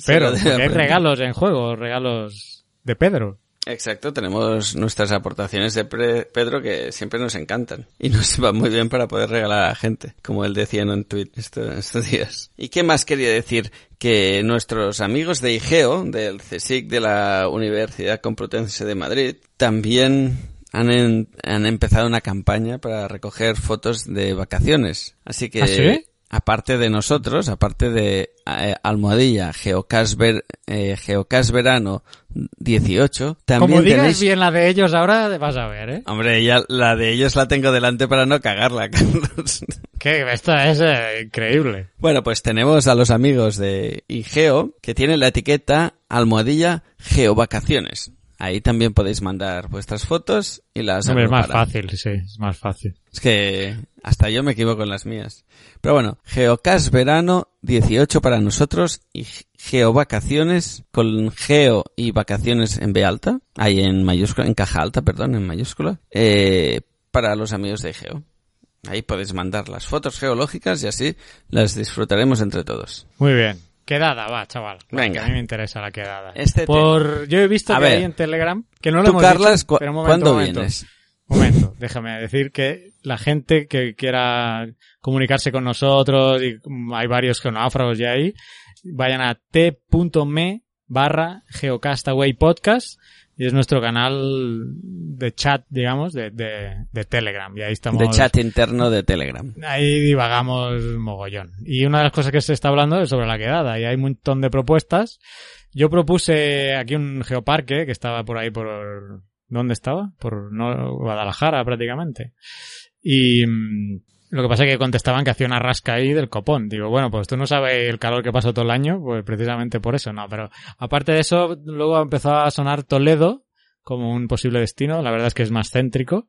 hay regalos en juego, regalos de Pedro. Exacto, tenemos nuestras aportaciones de Pre- Pedro que siempre nos encantan y nos *laughs* va muy bien para poder regalar a la gente, como él decía en un tweet esto- estos días. ¿Y qué más quería decir? Que nuestros amigos de IGEO, del CSIC de la Universidad Complutense de Madrid, también han, en- han empezado una campaña para recoger fotos de vacaciones. Así que... ¿Ah, sí? Aparte de nosotros, aparte de eh, Almohadilla, Geocast, Ver- eh, Geocast Verano 18, también Como digas tenéis... bien la de ellos ahora, vas a ver, ¿eh? Hombre, ya la de ellos la tengo delante para no cagarla, *laughs* Carlos. Que esto es eh, increíble. bueno, pues tenemos a los amigos de IGEO que tienen la etiqueta Almohadilla Geovacaciones. Ahí también podéis mandar vuestras fotos y las Hombre, es más fácil, sí, es más fácil. Es que hasta yo me equivoco en las mías. Pero bueno, Geocast Verano 18 para nosotros y Geovacaciones con Geo y Vacaciones en B alta, ahí en mayúscula, en caja alta, perdón, en mayúscula, eh, para los amigos de Geo. Ahí podéis mandar las fotos geológicas y así las disfrutaremos entre todos. Muy bien. Quedada, va, chaval. Venga. A mí me interesa la quedada. Este te- Por... Yo he visto A que ver. hay en Telegram, que no lo Tú, hemos dicho, pero un momento, ¿cuándo un momento. vienes? Momento, déjame decir que la gente que quiera comunicarse con nosotros, y hay varios con náufragos ya ahí, vayan a t.me barra Geocastaway Podcast y es nuestro canal de chat, digamos, de, de, de Telegram. Y ahí estamos. De chat interno de Telegram. Ahí divagamos mogollón. Y una de las cosas que se está hablando es sobre la quedada. Y hay un montón de propuestas. Yo propuse aquí un geoparque que estaba por ahí por... ¿Dónde estaba? Por no, Guadalajara prácticamente. Y mm, lo que pasa es que contestaban que hacía una rasca ahí del copón. Digo, bueno, pues tú no sabes el calor que pasó todo el año, pues precisamente por eso, no. Pero aparte de eso, luego empezó a sonar Toledo como un posible destino. La verdad es que es más céntrico.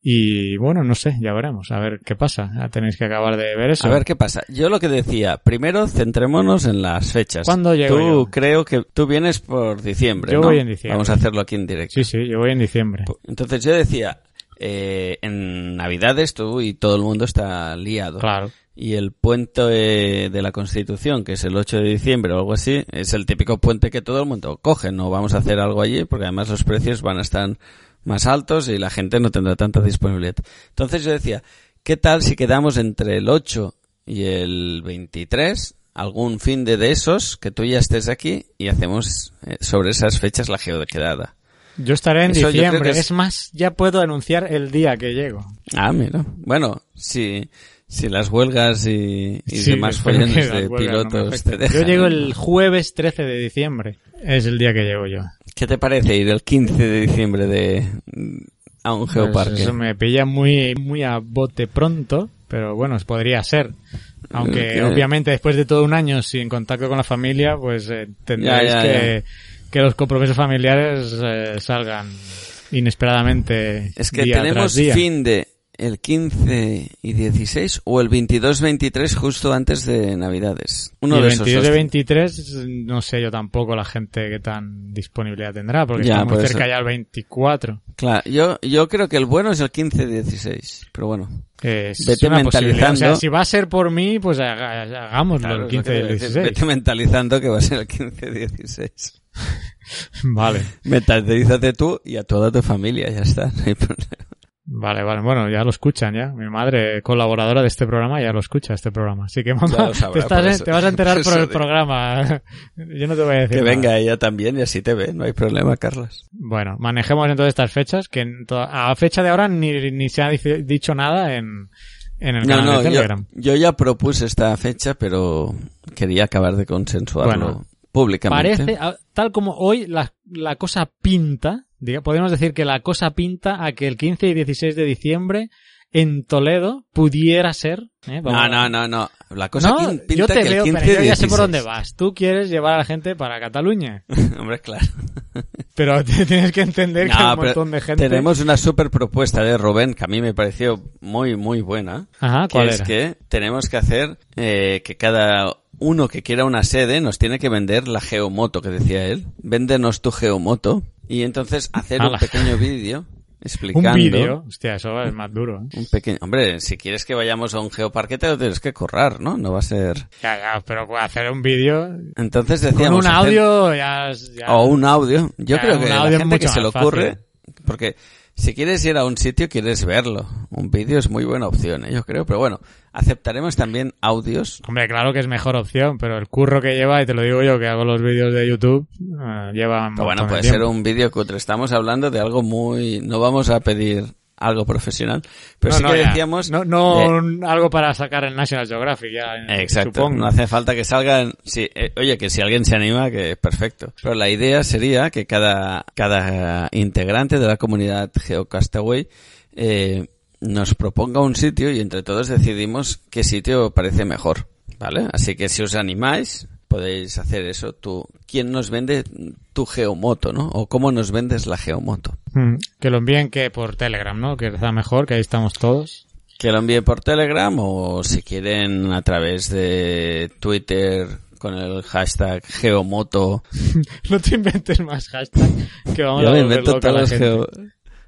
Y bueno, no sé, ya veremos, a ver qué pasa. Ya tenéis que acabar de ver eso. A ver qué pasa. Yo lo que decía, primero centrémonos en las fechas. ¿Cuándo llego Tú yo? creo que tú vienes por diciembre, Yo ¿no? voy en diciembre. Vamos a hacerlo aquí en directo. Sí, sí, yo voy en diciembre. Entonces yo decía, eh, en Navidades tú y todo el mundo está liado. Claro. Y el puente eh, de la Constitución, que es el 8 de diciembre o algo así, es el típico puente que todo el mundo coge. No vamos a hacer algo allí porque además los precios van a estar más altos y la gente no tendrá tanta disponibilidad. Entonces yo decía, ¿qué tal si quedamos entre el 8 y el 23? Algún fin de, de esos, que tú ya estés aquí y hacemos eh, sobre esas fechas la geoquedada. Yo estaré en Eso diciembre. es... es- más, ya puedo anunciar el día que llego. Ah, mira. Bueno, si, si las huelgas y, y Sí, demás follones de no pilotos te dejan. Yo llego el jueves 13 de diciembre. Es el día que llego yo. ¿Qué te parece ir el 15 de diciembre de a un Pues geoparque? eso me pilla muy, muy a bote pronto, pero bueno, podría ser. Aunque obviamente después de todo un año sin contacto con la familia, pues eh, tendréis Ya, ya, que, que los compromisos familiares eh, salgan inesperadamente. Es que día tenemos tras día. fin de el 15 y 16 o el 22-23 justo antes de Navidades. Uno y el de esos 22 dos. de 23, no sé yo tampoco la gente que tan disponibilidad tendrá, porque Ya, estamos puede cerca ser. ya al 24. Claro, yo, yo creo que el bueno es el 15-16, pero bueno. Es Vete posibilidad. O sea, mentalizando. si va a ser por mí, pues hagámoslo Claro, el es lo 15 que y el te voy a decir. 16. Vete mentalizando que va a ser el 15-16. *laughs* Vale. Mentalízate tú y a toda tu familia, ya está, no hay problema. Vale, vale. Bueno, ya lo escuchan ya. Mi madre, colaboradora de este programa, ya lo escucha este programa. Así que, mamá, sabrá, te, estás te vas a enterar *laughs* Por el digo. programa. *laughs* Yo no te voy a decir Que nada. venga ella también y así te ve, no hay problema, Carlos. Bueno, manejemos entonces estas fechas, que a fecha de ahora ni, ni se ha dicho nada en, en el canal no, de yo, Telegram. yo ya propuse esta fecha, pero quería acabar de consensuarlo Bueno, públicamente. Parece, tal como hoy la, la cosa pinta, podemos decir que la cosa pinta a que el 15 y 16 de diciembre en Toledo pudiera ser. ¿eh? No, no, no, no. La cosa No, pinta yo te que veo, el 15 pero yo ya sé por 16. dónde vas. Tú quieres llevar a la gente para Cataluña, *laughs* Hombre, claro. pero te *laughs* tienes que entender que hay No, un montón de gente. Tenemos una super propuesta de Rubén que a mí me pareció muy, muy buena. Ajá, que ¿cuál es era? que tenemos que hacer eh, que cada uno que quiera una sede nos tiene que vender la geomoto que decía él. Véndenos tu geomoto y entonces hacer Ala. *laughs* un pequeño vídeo explicando. Un vídeo. Hostia, eso es más duro. ¿eh? Un pequeño, hombre, si quieres que vayamos a un geoparque te lo tienes que correr, ¿no? No va a ser. Ya, ya, pero para hacer un vídeo Entonces con decíamos. un hacer- audio ya, O un audio. Yo creo que la gente que se le ocurre, porque si quieres ir a un sitio quieres verlo. Un vídeo es muy buena opción, ¿eh? yo creo. Pero bueno, aceptaremos también audios. Hombre, claro que es mejor opción, pero el curro que lleva, y te lo digo yo que hago los vídeos de YouTube, eh, lleva un Pero bueno, puede ser un vídeo cutre. Estamos hablando de algo muy... No vamos a pedir algo profesional. Pero No, sí no, que ya. decíamos... No, no de- un- algo para sacar en National Geographic, ya. Exacto, Supongo. no hace falta que salgan, sí, eh, oye, que si alguien se anima, que perfecto. Pero la idea sería que cada, cada integrante de la comunidad GeoCastaway eh, nos proponga un sitio y entre todos decidimos qué sitio parece mejor, ¿vale? Así que si os animáis, podéis hacer eso. Tú, ¿quién nos vende tu geomoto, no? O cómo nos vendes la geomoto. Mm, Que lo envíen que por Telegram, ¿no? Que está mejor, que ahí estamos todos. Que lo envíe por Telegram o si quieren a través de Twitter con el hashtag geomoto. *laughs* No te inventes más hashtag que vamos Yo a me invento loca a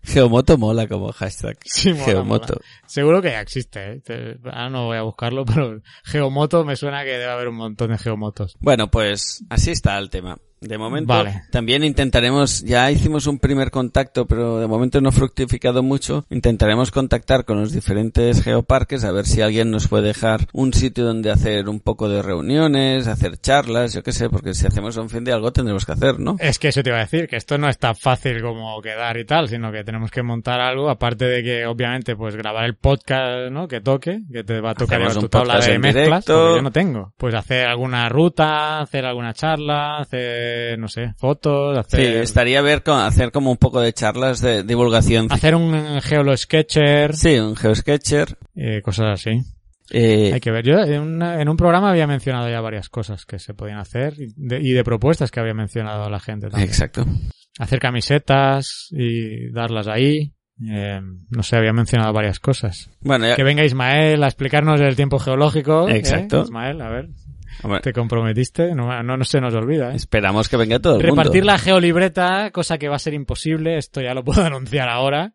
Geomoto mola como hashtag. Sí, mola, Geomoto. mola. Seguro que ya existe, ¿eh? Ahora no voy a buscarlo, *laughs* pero Geomoto me suena que debe haber un montón de Geomotos. Bueno, pues así está el tema. De momento, Vale. también intentaremos, ya hicimos un primer contacto, pero de momento no ha fructificado mucho. Intentaremos contactar con los diferentes geoparques a ver si alguien nos puede dejar un sitio donde hacer un poco de reuniones, hacer charlas, yo qué sé, porque si hacemos un fin de algo tendremos que hacer, ¿no? Es que eso te iba a decir, que esto no es tan fácil como quedar y tal, sino que tenemos que montar algo, aparte de que obviamente pues grabar el podcast, ¿no? Que toque, que te va a tocar tu tabla de mezclas, directo. porque yo no tengo. Pues hacer alguna ruta, hacer alguna charla, hacer, no sé, fotos, Sí, hacer... estaría ver hacer como un poco de charlas de divulgación. Hacer un geolosketcher, Sí, un geosketcher. eh, cosas así. Eh, Hay que ver. Yo en, una- en un programa había mencionado ya varias cosas que se podían hacer y de, y de propuestas que había mencionado a la gente también. Exacto. Hacer camisetas y darlas ahí. Eh, no sé, había mencionado varias cosas. Bueno, ya, Que venga Ismael a explicarnos el tiempo geológico. ¿eh? Exacto. Ismael, a ver, hombre, te comprometiste. No, no, no se nos olvida. ¿eh? esperamos que venga todo el Repartir mundo. la geolibreta, cosa que va a ser imposible, esto ya lo puedo *laughs* anunciar ahora,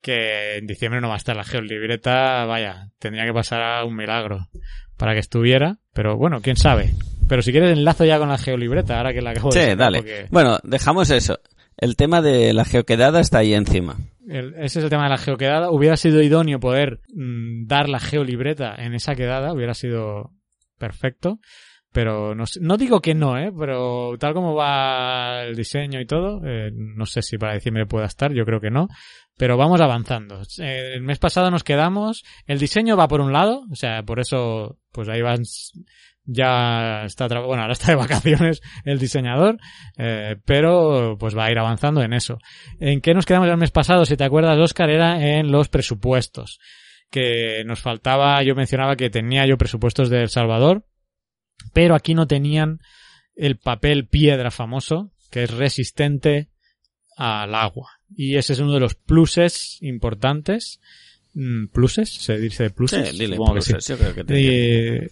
que en diciembre no va a estar la geolibreta, vaya, tendría que pasar a un milagro para que estuviera, pero bueno, quién sabe. Pero si quieres enlazo ya con la geolibreta, ahora que la acabo de Sí, dale. porque Bueno, dejamos eso. El tema de la geoquedada está ahí encima. el- ese es el tema de la geoquedada. Hubiera sido idóneo poder mm, dar la geolibreta en esa quedada, hubiera sido perfecto. Pero no, no digo que no, ¿eh? Pero tal como va el diseño y todo, eh, no sé si para diciembre pueda estar, yo creo que no. Pero vamos avanzando. Eh, el mes pasado nos quedamos. El diseño va por un lado, o sea, por eso, pues ahí van. Ya está, bueno, ahora está de vacaciones el diseñador, eh, pero pues va a ir avanzando en eso. ¿En qué nos quedamos el mes pasado? Si te acuerdas, Oscar, era en los presupuestos. Que nos faltaba, yo mencionaba que tenía yo presupuestos de El Salvador, pero aquí no tenían el papel piedra famoso, que es resistente al agua. Y ese es uno de los pluses importantes. Mm, ¿Pluses? ¿Se dice pluses? Sí, dile, que sí. pluses, yo creo que te. Y,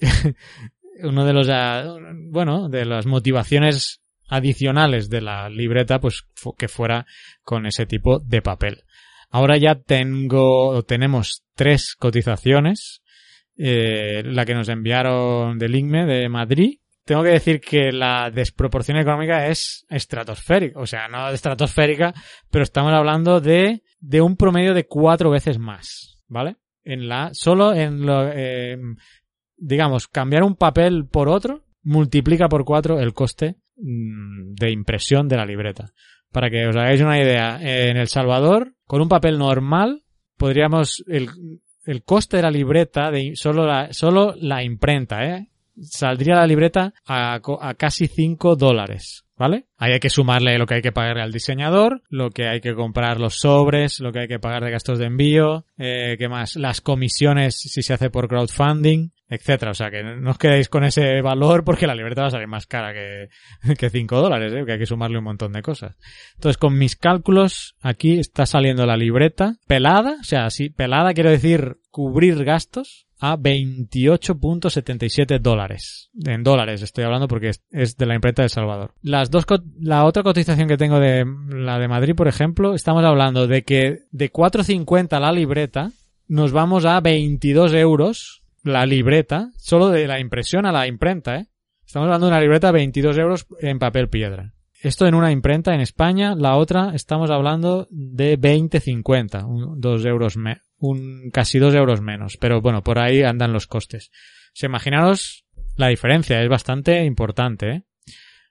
*laughs* uno de los ah, bueno de las motivaciones adicionales de la libreta pues que fuera con ese tipo de papel ahora ya tengo tenemos tres cotizaciones eh, la que nos enviaron del INME de Madrid tengo que decir que la desproporción económica es estratosférica, o sea, no estratosférica, pero estamos hablando de, de un promedio de cuatro veces más, ¿vale? En la, solo en lo, eh, digamos, cambiar un papel por otro multiplica por cuatro el coste mm, de impresión de la libreta. Para que os hagáis una idea, en El Salvador, con un papel normal, podríamos, el, el coste de la libreta, de solo la, solo la imprenta, ¿eh? saldría la libreta a, a casi 5 dólares. ¿Vale? Ahí hay que sumarle lo que hay que pagarle al diseñador, lo que hay que comprar los sobres, lo que hay que pagar de gastos de envío, eh, ¿qué más? Las comisiones si se hace por crowdfunding, etcétera. O sea, que no os quedéis con ese valor porque la libreta va a salir más cara que, *laughs* que 5 dólares, ¿eh? que hay que sumarle un montón de cosas. Entonces, con mis cálculos, aquí está saliendo la libreta pelada, o sea, sí, pelada quiero decir cubrir gastos a 28.77 dólares. En dólares estoy hablando porque es, de la imprenta de Salvador. Las dos, la otra cotización que tengo de la de Madrid, por ejemplo, estamos hablando de que de 4.50 la libreta nos vamos a 22 euros la libreta, solo de la impresión a la imprenta, ¿eh? Estamos hablando de una libreta 22 euros en papel piedra. Esto en una imprenta en España, la otra estamos hablando de 20.50, un, dos euros me, un casi dos euros menos, pero bueno, por ahí andan los costes. Sea, imaginaros la diferencia, es bastante importante, ¿eh?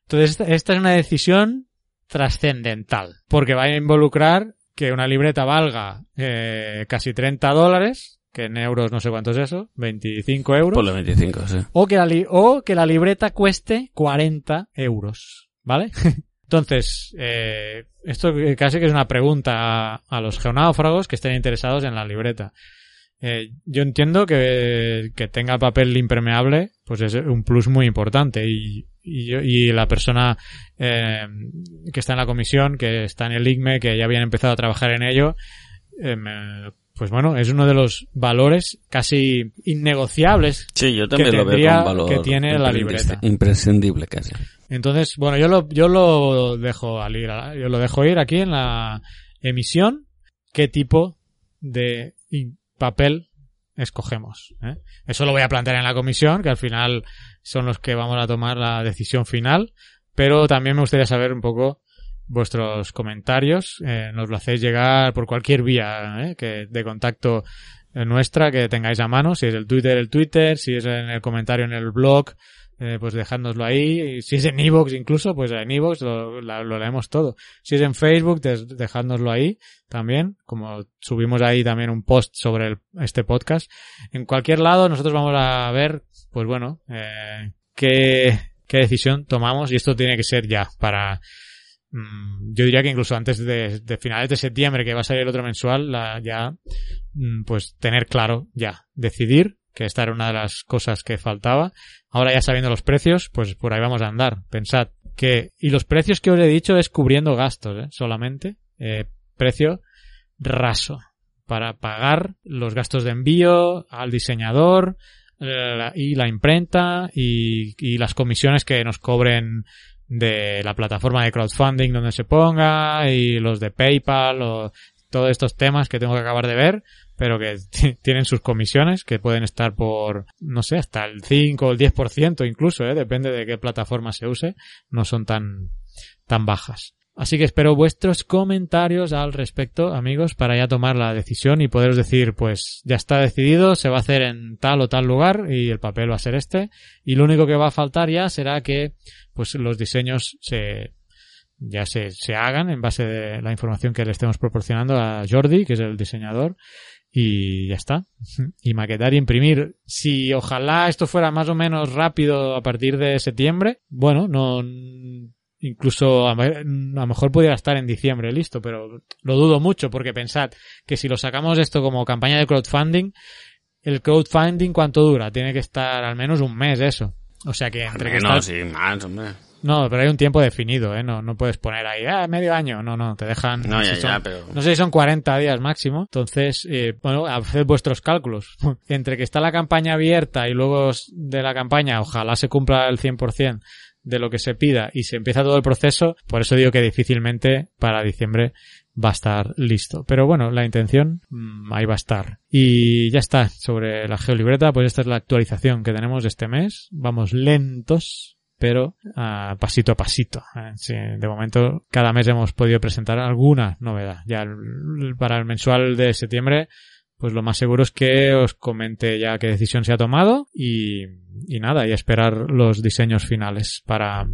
Entonces, esta, esta es una decisión trascendental, porque va a involucrar que una libreta valga eh, casi 30 dólares, que en euros no sé cuánto es eso, 25 euros. Por los 25, sí. O que, la li- o que la libreta cueste 40 euros, ¿vale? *laughs* Entonces, eh, esto casi que es una pregunta a, a los geonáufragos que estén interesados en la libreta. Eh, yo entiendo que, que tenga papel impermeable, pues es un plus muy importante y, y, la persona eh, que está en la comisión, que está en el IGME, que ya habían empezado a trabajar en ello, me- pues bueno, es uno de los valores casi innegociables Sí, yo también que lo veo tendría- con valor. que tiene la libreta. Imprescindible casi. Entonces, bueno, yo lo, yo lo dejo al ir, a- yo lo dejo ir aquí en la emisión. ¿Qué tipo de papel escogemos? eh? Eso lo voy a plantear en la comisión, que al final son los que vamos a tomar la decisión final. Pero también me gustaría saber un poco vuestros comentarios. Eh, nos lo hacéis llegar por cualquier vía eh, que de contacto eh, nuestra que tengáis a mano. Si es el Twitter, el Twitter. Si es en el comentario en el blog, eh, pues dejádnoslo ahí. Y si es en iVoox incluso, pues en iVoox lo, lo leemos todo. Si es en Facebook, dejádnoslo ahí también, como subimos ahí también un post sobre este podcast. En cualquier lado, nosotros vamos a ver, pues bueno, eh, qué, qué decisión tomamos y esto tiene que ser ya para, yo diría que incluso antes de, finales de septiembre que va a salir el otro mensual, la, ya, mm, pues tener claro ya, decidir que esta era una de las cosas que faltaba. Ahora ya sabiendo los precios, pues por ahí vamos a andar. Pensad que, y los precios que os he dicho es cubriendo gastos, ¿eh? solamente, eh, precio raso para pagar los gastos de envío al diseñador y la imprenta y las comisiones que nos cobren de la plataforma de crowdfunding donde se ponga y los de PayPal o todos estos temas que tengo que acabar de ver pero que *laughs* tienen sus comisiones que pueden estar por, no sé, hasta el 5 o el 10% incluso, ¿eh? depende de qué plataforma se use, no son tan, tan bajas. Así que espero vuestros comentarios al respecto, amigos, para ya tomar la decisión y poderos decir, pues ya está decidido, se va a hacer en tal o tal lugar y el papel va a ser este. Y lo único que va a faltar ya será que, pues los diseños se, ya se, se hagan en base de la información que le estemos proporcionando a Jordi, que es el diseñador, y ya está. *laughs* Y maquetar y imprimir. Si ojalá esto fuera más o menos rápido a partir de septiembre, bueno, no, incluso a, a lo mejor pudiera estar en diciembre listo, pero lo dudo mucho porque pensad que si lo sacamos esto como campaña de crowdfunding, el crowdfunding cuánto dura? Tiene que estar al menos un mes eso. O sea que entre que está Menos y más, hombre. no, pero hay un tiempo definido, ¿eh? No, no puedes poner ahí, ah, medio año. No, no, te dejan. No, ya, si ya, pero... no sé si son 40 días máximo. Entonces, eh, bueno, haced vuestros cálculos. *laughs* Entre que está la campaña abierta y luego de la campaña, ojalá se cumpla el 100% de lo que se pida y se empieza todo el proceso, por eso digo que difícilmente para diciembre va a estar listo. Pero bueno, la intención mm, ahí va a estar. Y ya está, sobre la geolibreta, pues esta es la actualización que tenemos este mes. Vamos lentos, pero ah, pasito a pasito. eh. De momento, cada mes hemos podido presentar alguna novedad. Ya para el mensual de septiembre, pues lo más seguro es que os comente ya qué decisión se ha tomado y, y nada, y esperar los diseños finales para,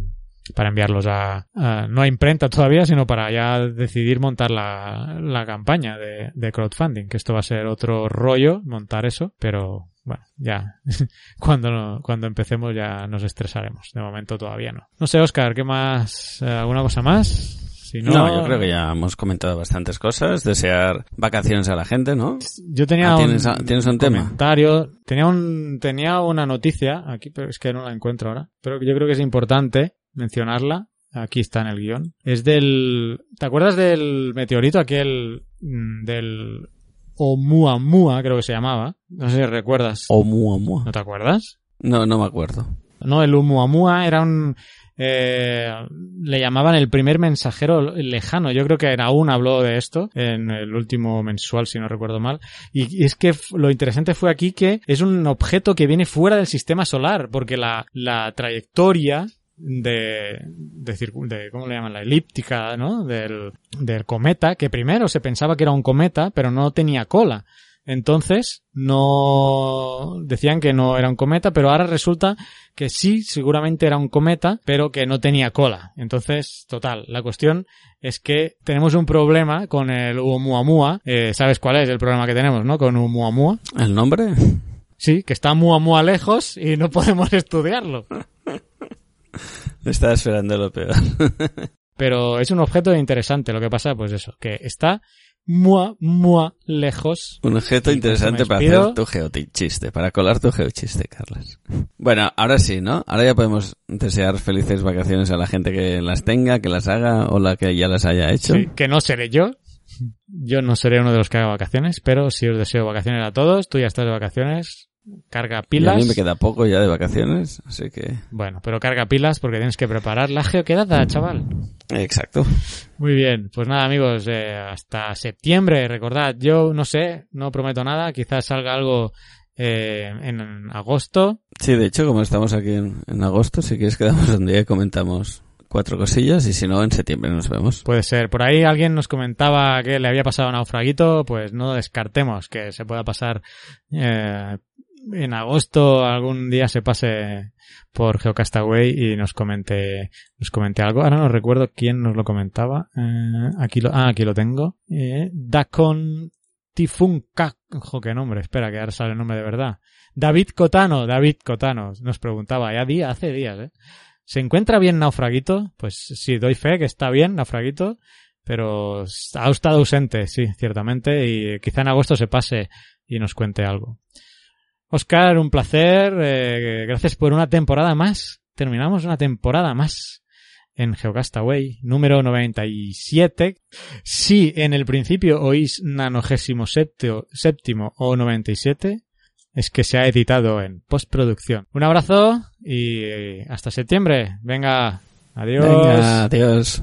para enviarlos a, no a imprenta todavía, sino para ya decidir montar la, la campaña de, de crowdfunding, que esto va a ser otro rollo, montar eso, pero bueno, ya *laughs* cuando, cuando empecemos ya nos estresaremos. De momento todavía no. No sé, Oscar, ¿qué más? Eh, ¿Alguna cosa más? Si no, No, yo creo que ya hemos comentado bastantes cosas. Desear vacaciones a la gente, ¿no? Yo tenía Ah, un, ¿tienes, ¿tienes un tema? comentario, tenía un, tenía una noticia aquí, pero es que no la encuentro ahora. Pero yo creo que es importante mencionarla. Aquí está en el guion. Es del, ¿te acuerdas del meteorito aquel mm, del Oumuamua, creo que se llamaba? No sé si recuerdas. Oumuamua. ¿No te acuerdas? No, no me acuerdo. No, el Oumuamua era un... eh, le llamaban el primer mensajero lejano. Yo creo que aún habló de esto en el último mensual, si no recuerdo mal. Y es que lo interesante fue aquí que es un objeto que viene fuera del sistema solar, porque la, la trayectoria de, de, de, ¿cómo le llaman? La elíptica, ¿no? Del, del cometa, que primero se pensaba que era un cometa, pero no tenía cola. Entonces, no decían que no era un cometa, pero ahora resulta que sí, seguramente era un cometa, pero que no tenía cola. Entonces, total, la cuestión es que tenemos un problema con el Oumuamua. Eh, ¿Sabes cuál es el problema que tenemos, no? Con Oumuamua. ¿El nombre? Sí, que está Muamua lejos y no podemos estudiarlo. Estaba esperando lo peor. Pero es un objeto interesante. Lo que pasa, pues eso, que está mua, mua lejos. Un objeto interesante pues me para hacer tu geochiste, para colar tu geochiste, Carlos. Bueno, ahora sí, ¿no? Ahora ya podemos desear felices vacaciones a la gente que las tenga, que las haga o la que ya las haya hecho. Sí, que no seré yo. Yo no seré uno de los que haga vacaciones, pero sí os deseo vacaciones a todos. Tú ya estás de vacaciones. Carga Y a pilas. mí me queda poco ya de vacaciones, así que... Bueno, pero carga pilas porque tienes que preparar la geoquedada, chaval. Exacto. Muy bien, pues nada amigos, eh, hasta septiembre, recordad, yo no sé, no prometo nada, quizás salga algo eh, en agosto. Sí, de hecho, como estamos aquí en, en agosto, si quieres quedamos un día y comentamos cuatro cosillas y si no, en septiembre nos vemos. Puede ser, por ahí alguien nos comentaba que le había pasado a naufraguito, pues no descartemos que se pueda pasar eh, en agosto, algún día se pase por Geocastaway y nos comente, nos comente algo. Ahora no recuerdo quién nos lo comentaba. Eh, aquí lo, ah, aquí lo tengo. Eh, Dacon qué nombre. Espera, que ahora sale el nombre de verdad. David Cotano, David Cotano, nos preguntaba, ya día, hace días, ¿eh? ¿Se encuentra bien Naufraguito? Pues sí, doy fe que está bien Naufraguito, pero ha estado ausente, sí, ciertamente, y quizá en agosto se pase y nos cuente algo. Oscar, un placer, eh, gracias por una temporada más. Terminamos una temporada más en Geocastaway, número 97. Si en el principio oís nanogésimo séptimo, séptimo o 97, es que se ha editado en postproducción. Un abrazo y hasta septiembre. Venga, adiós. Venga, adiós.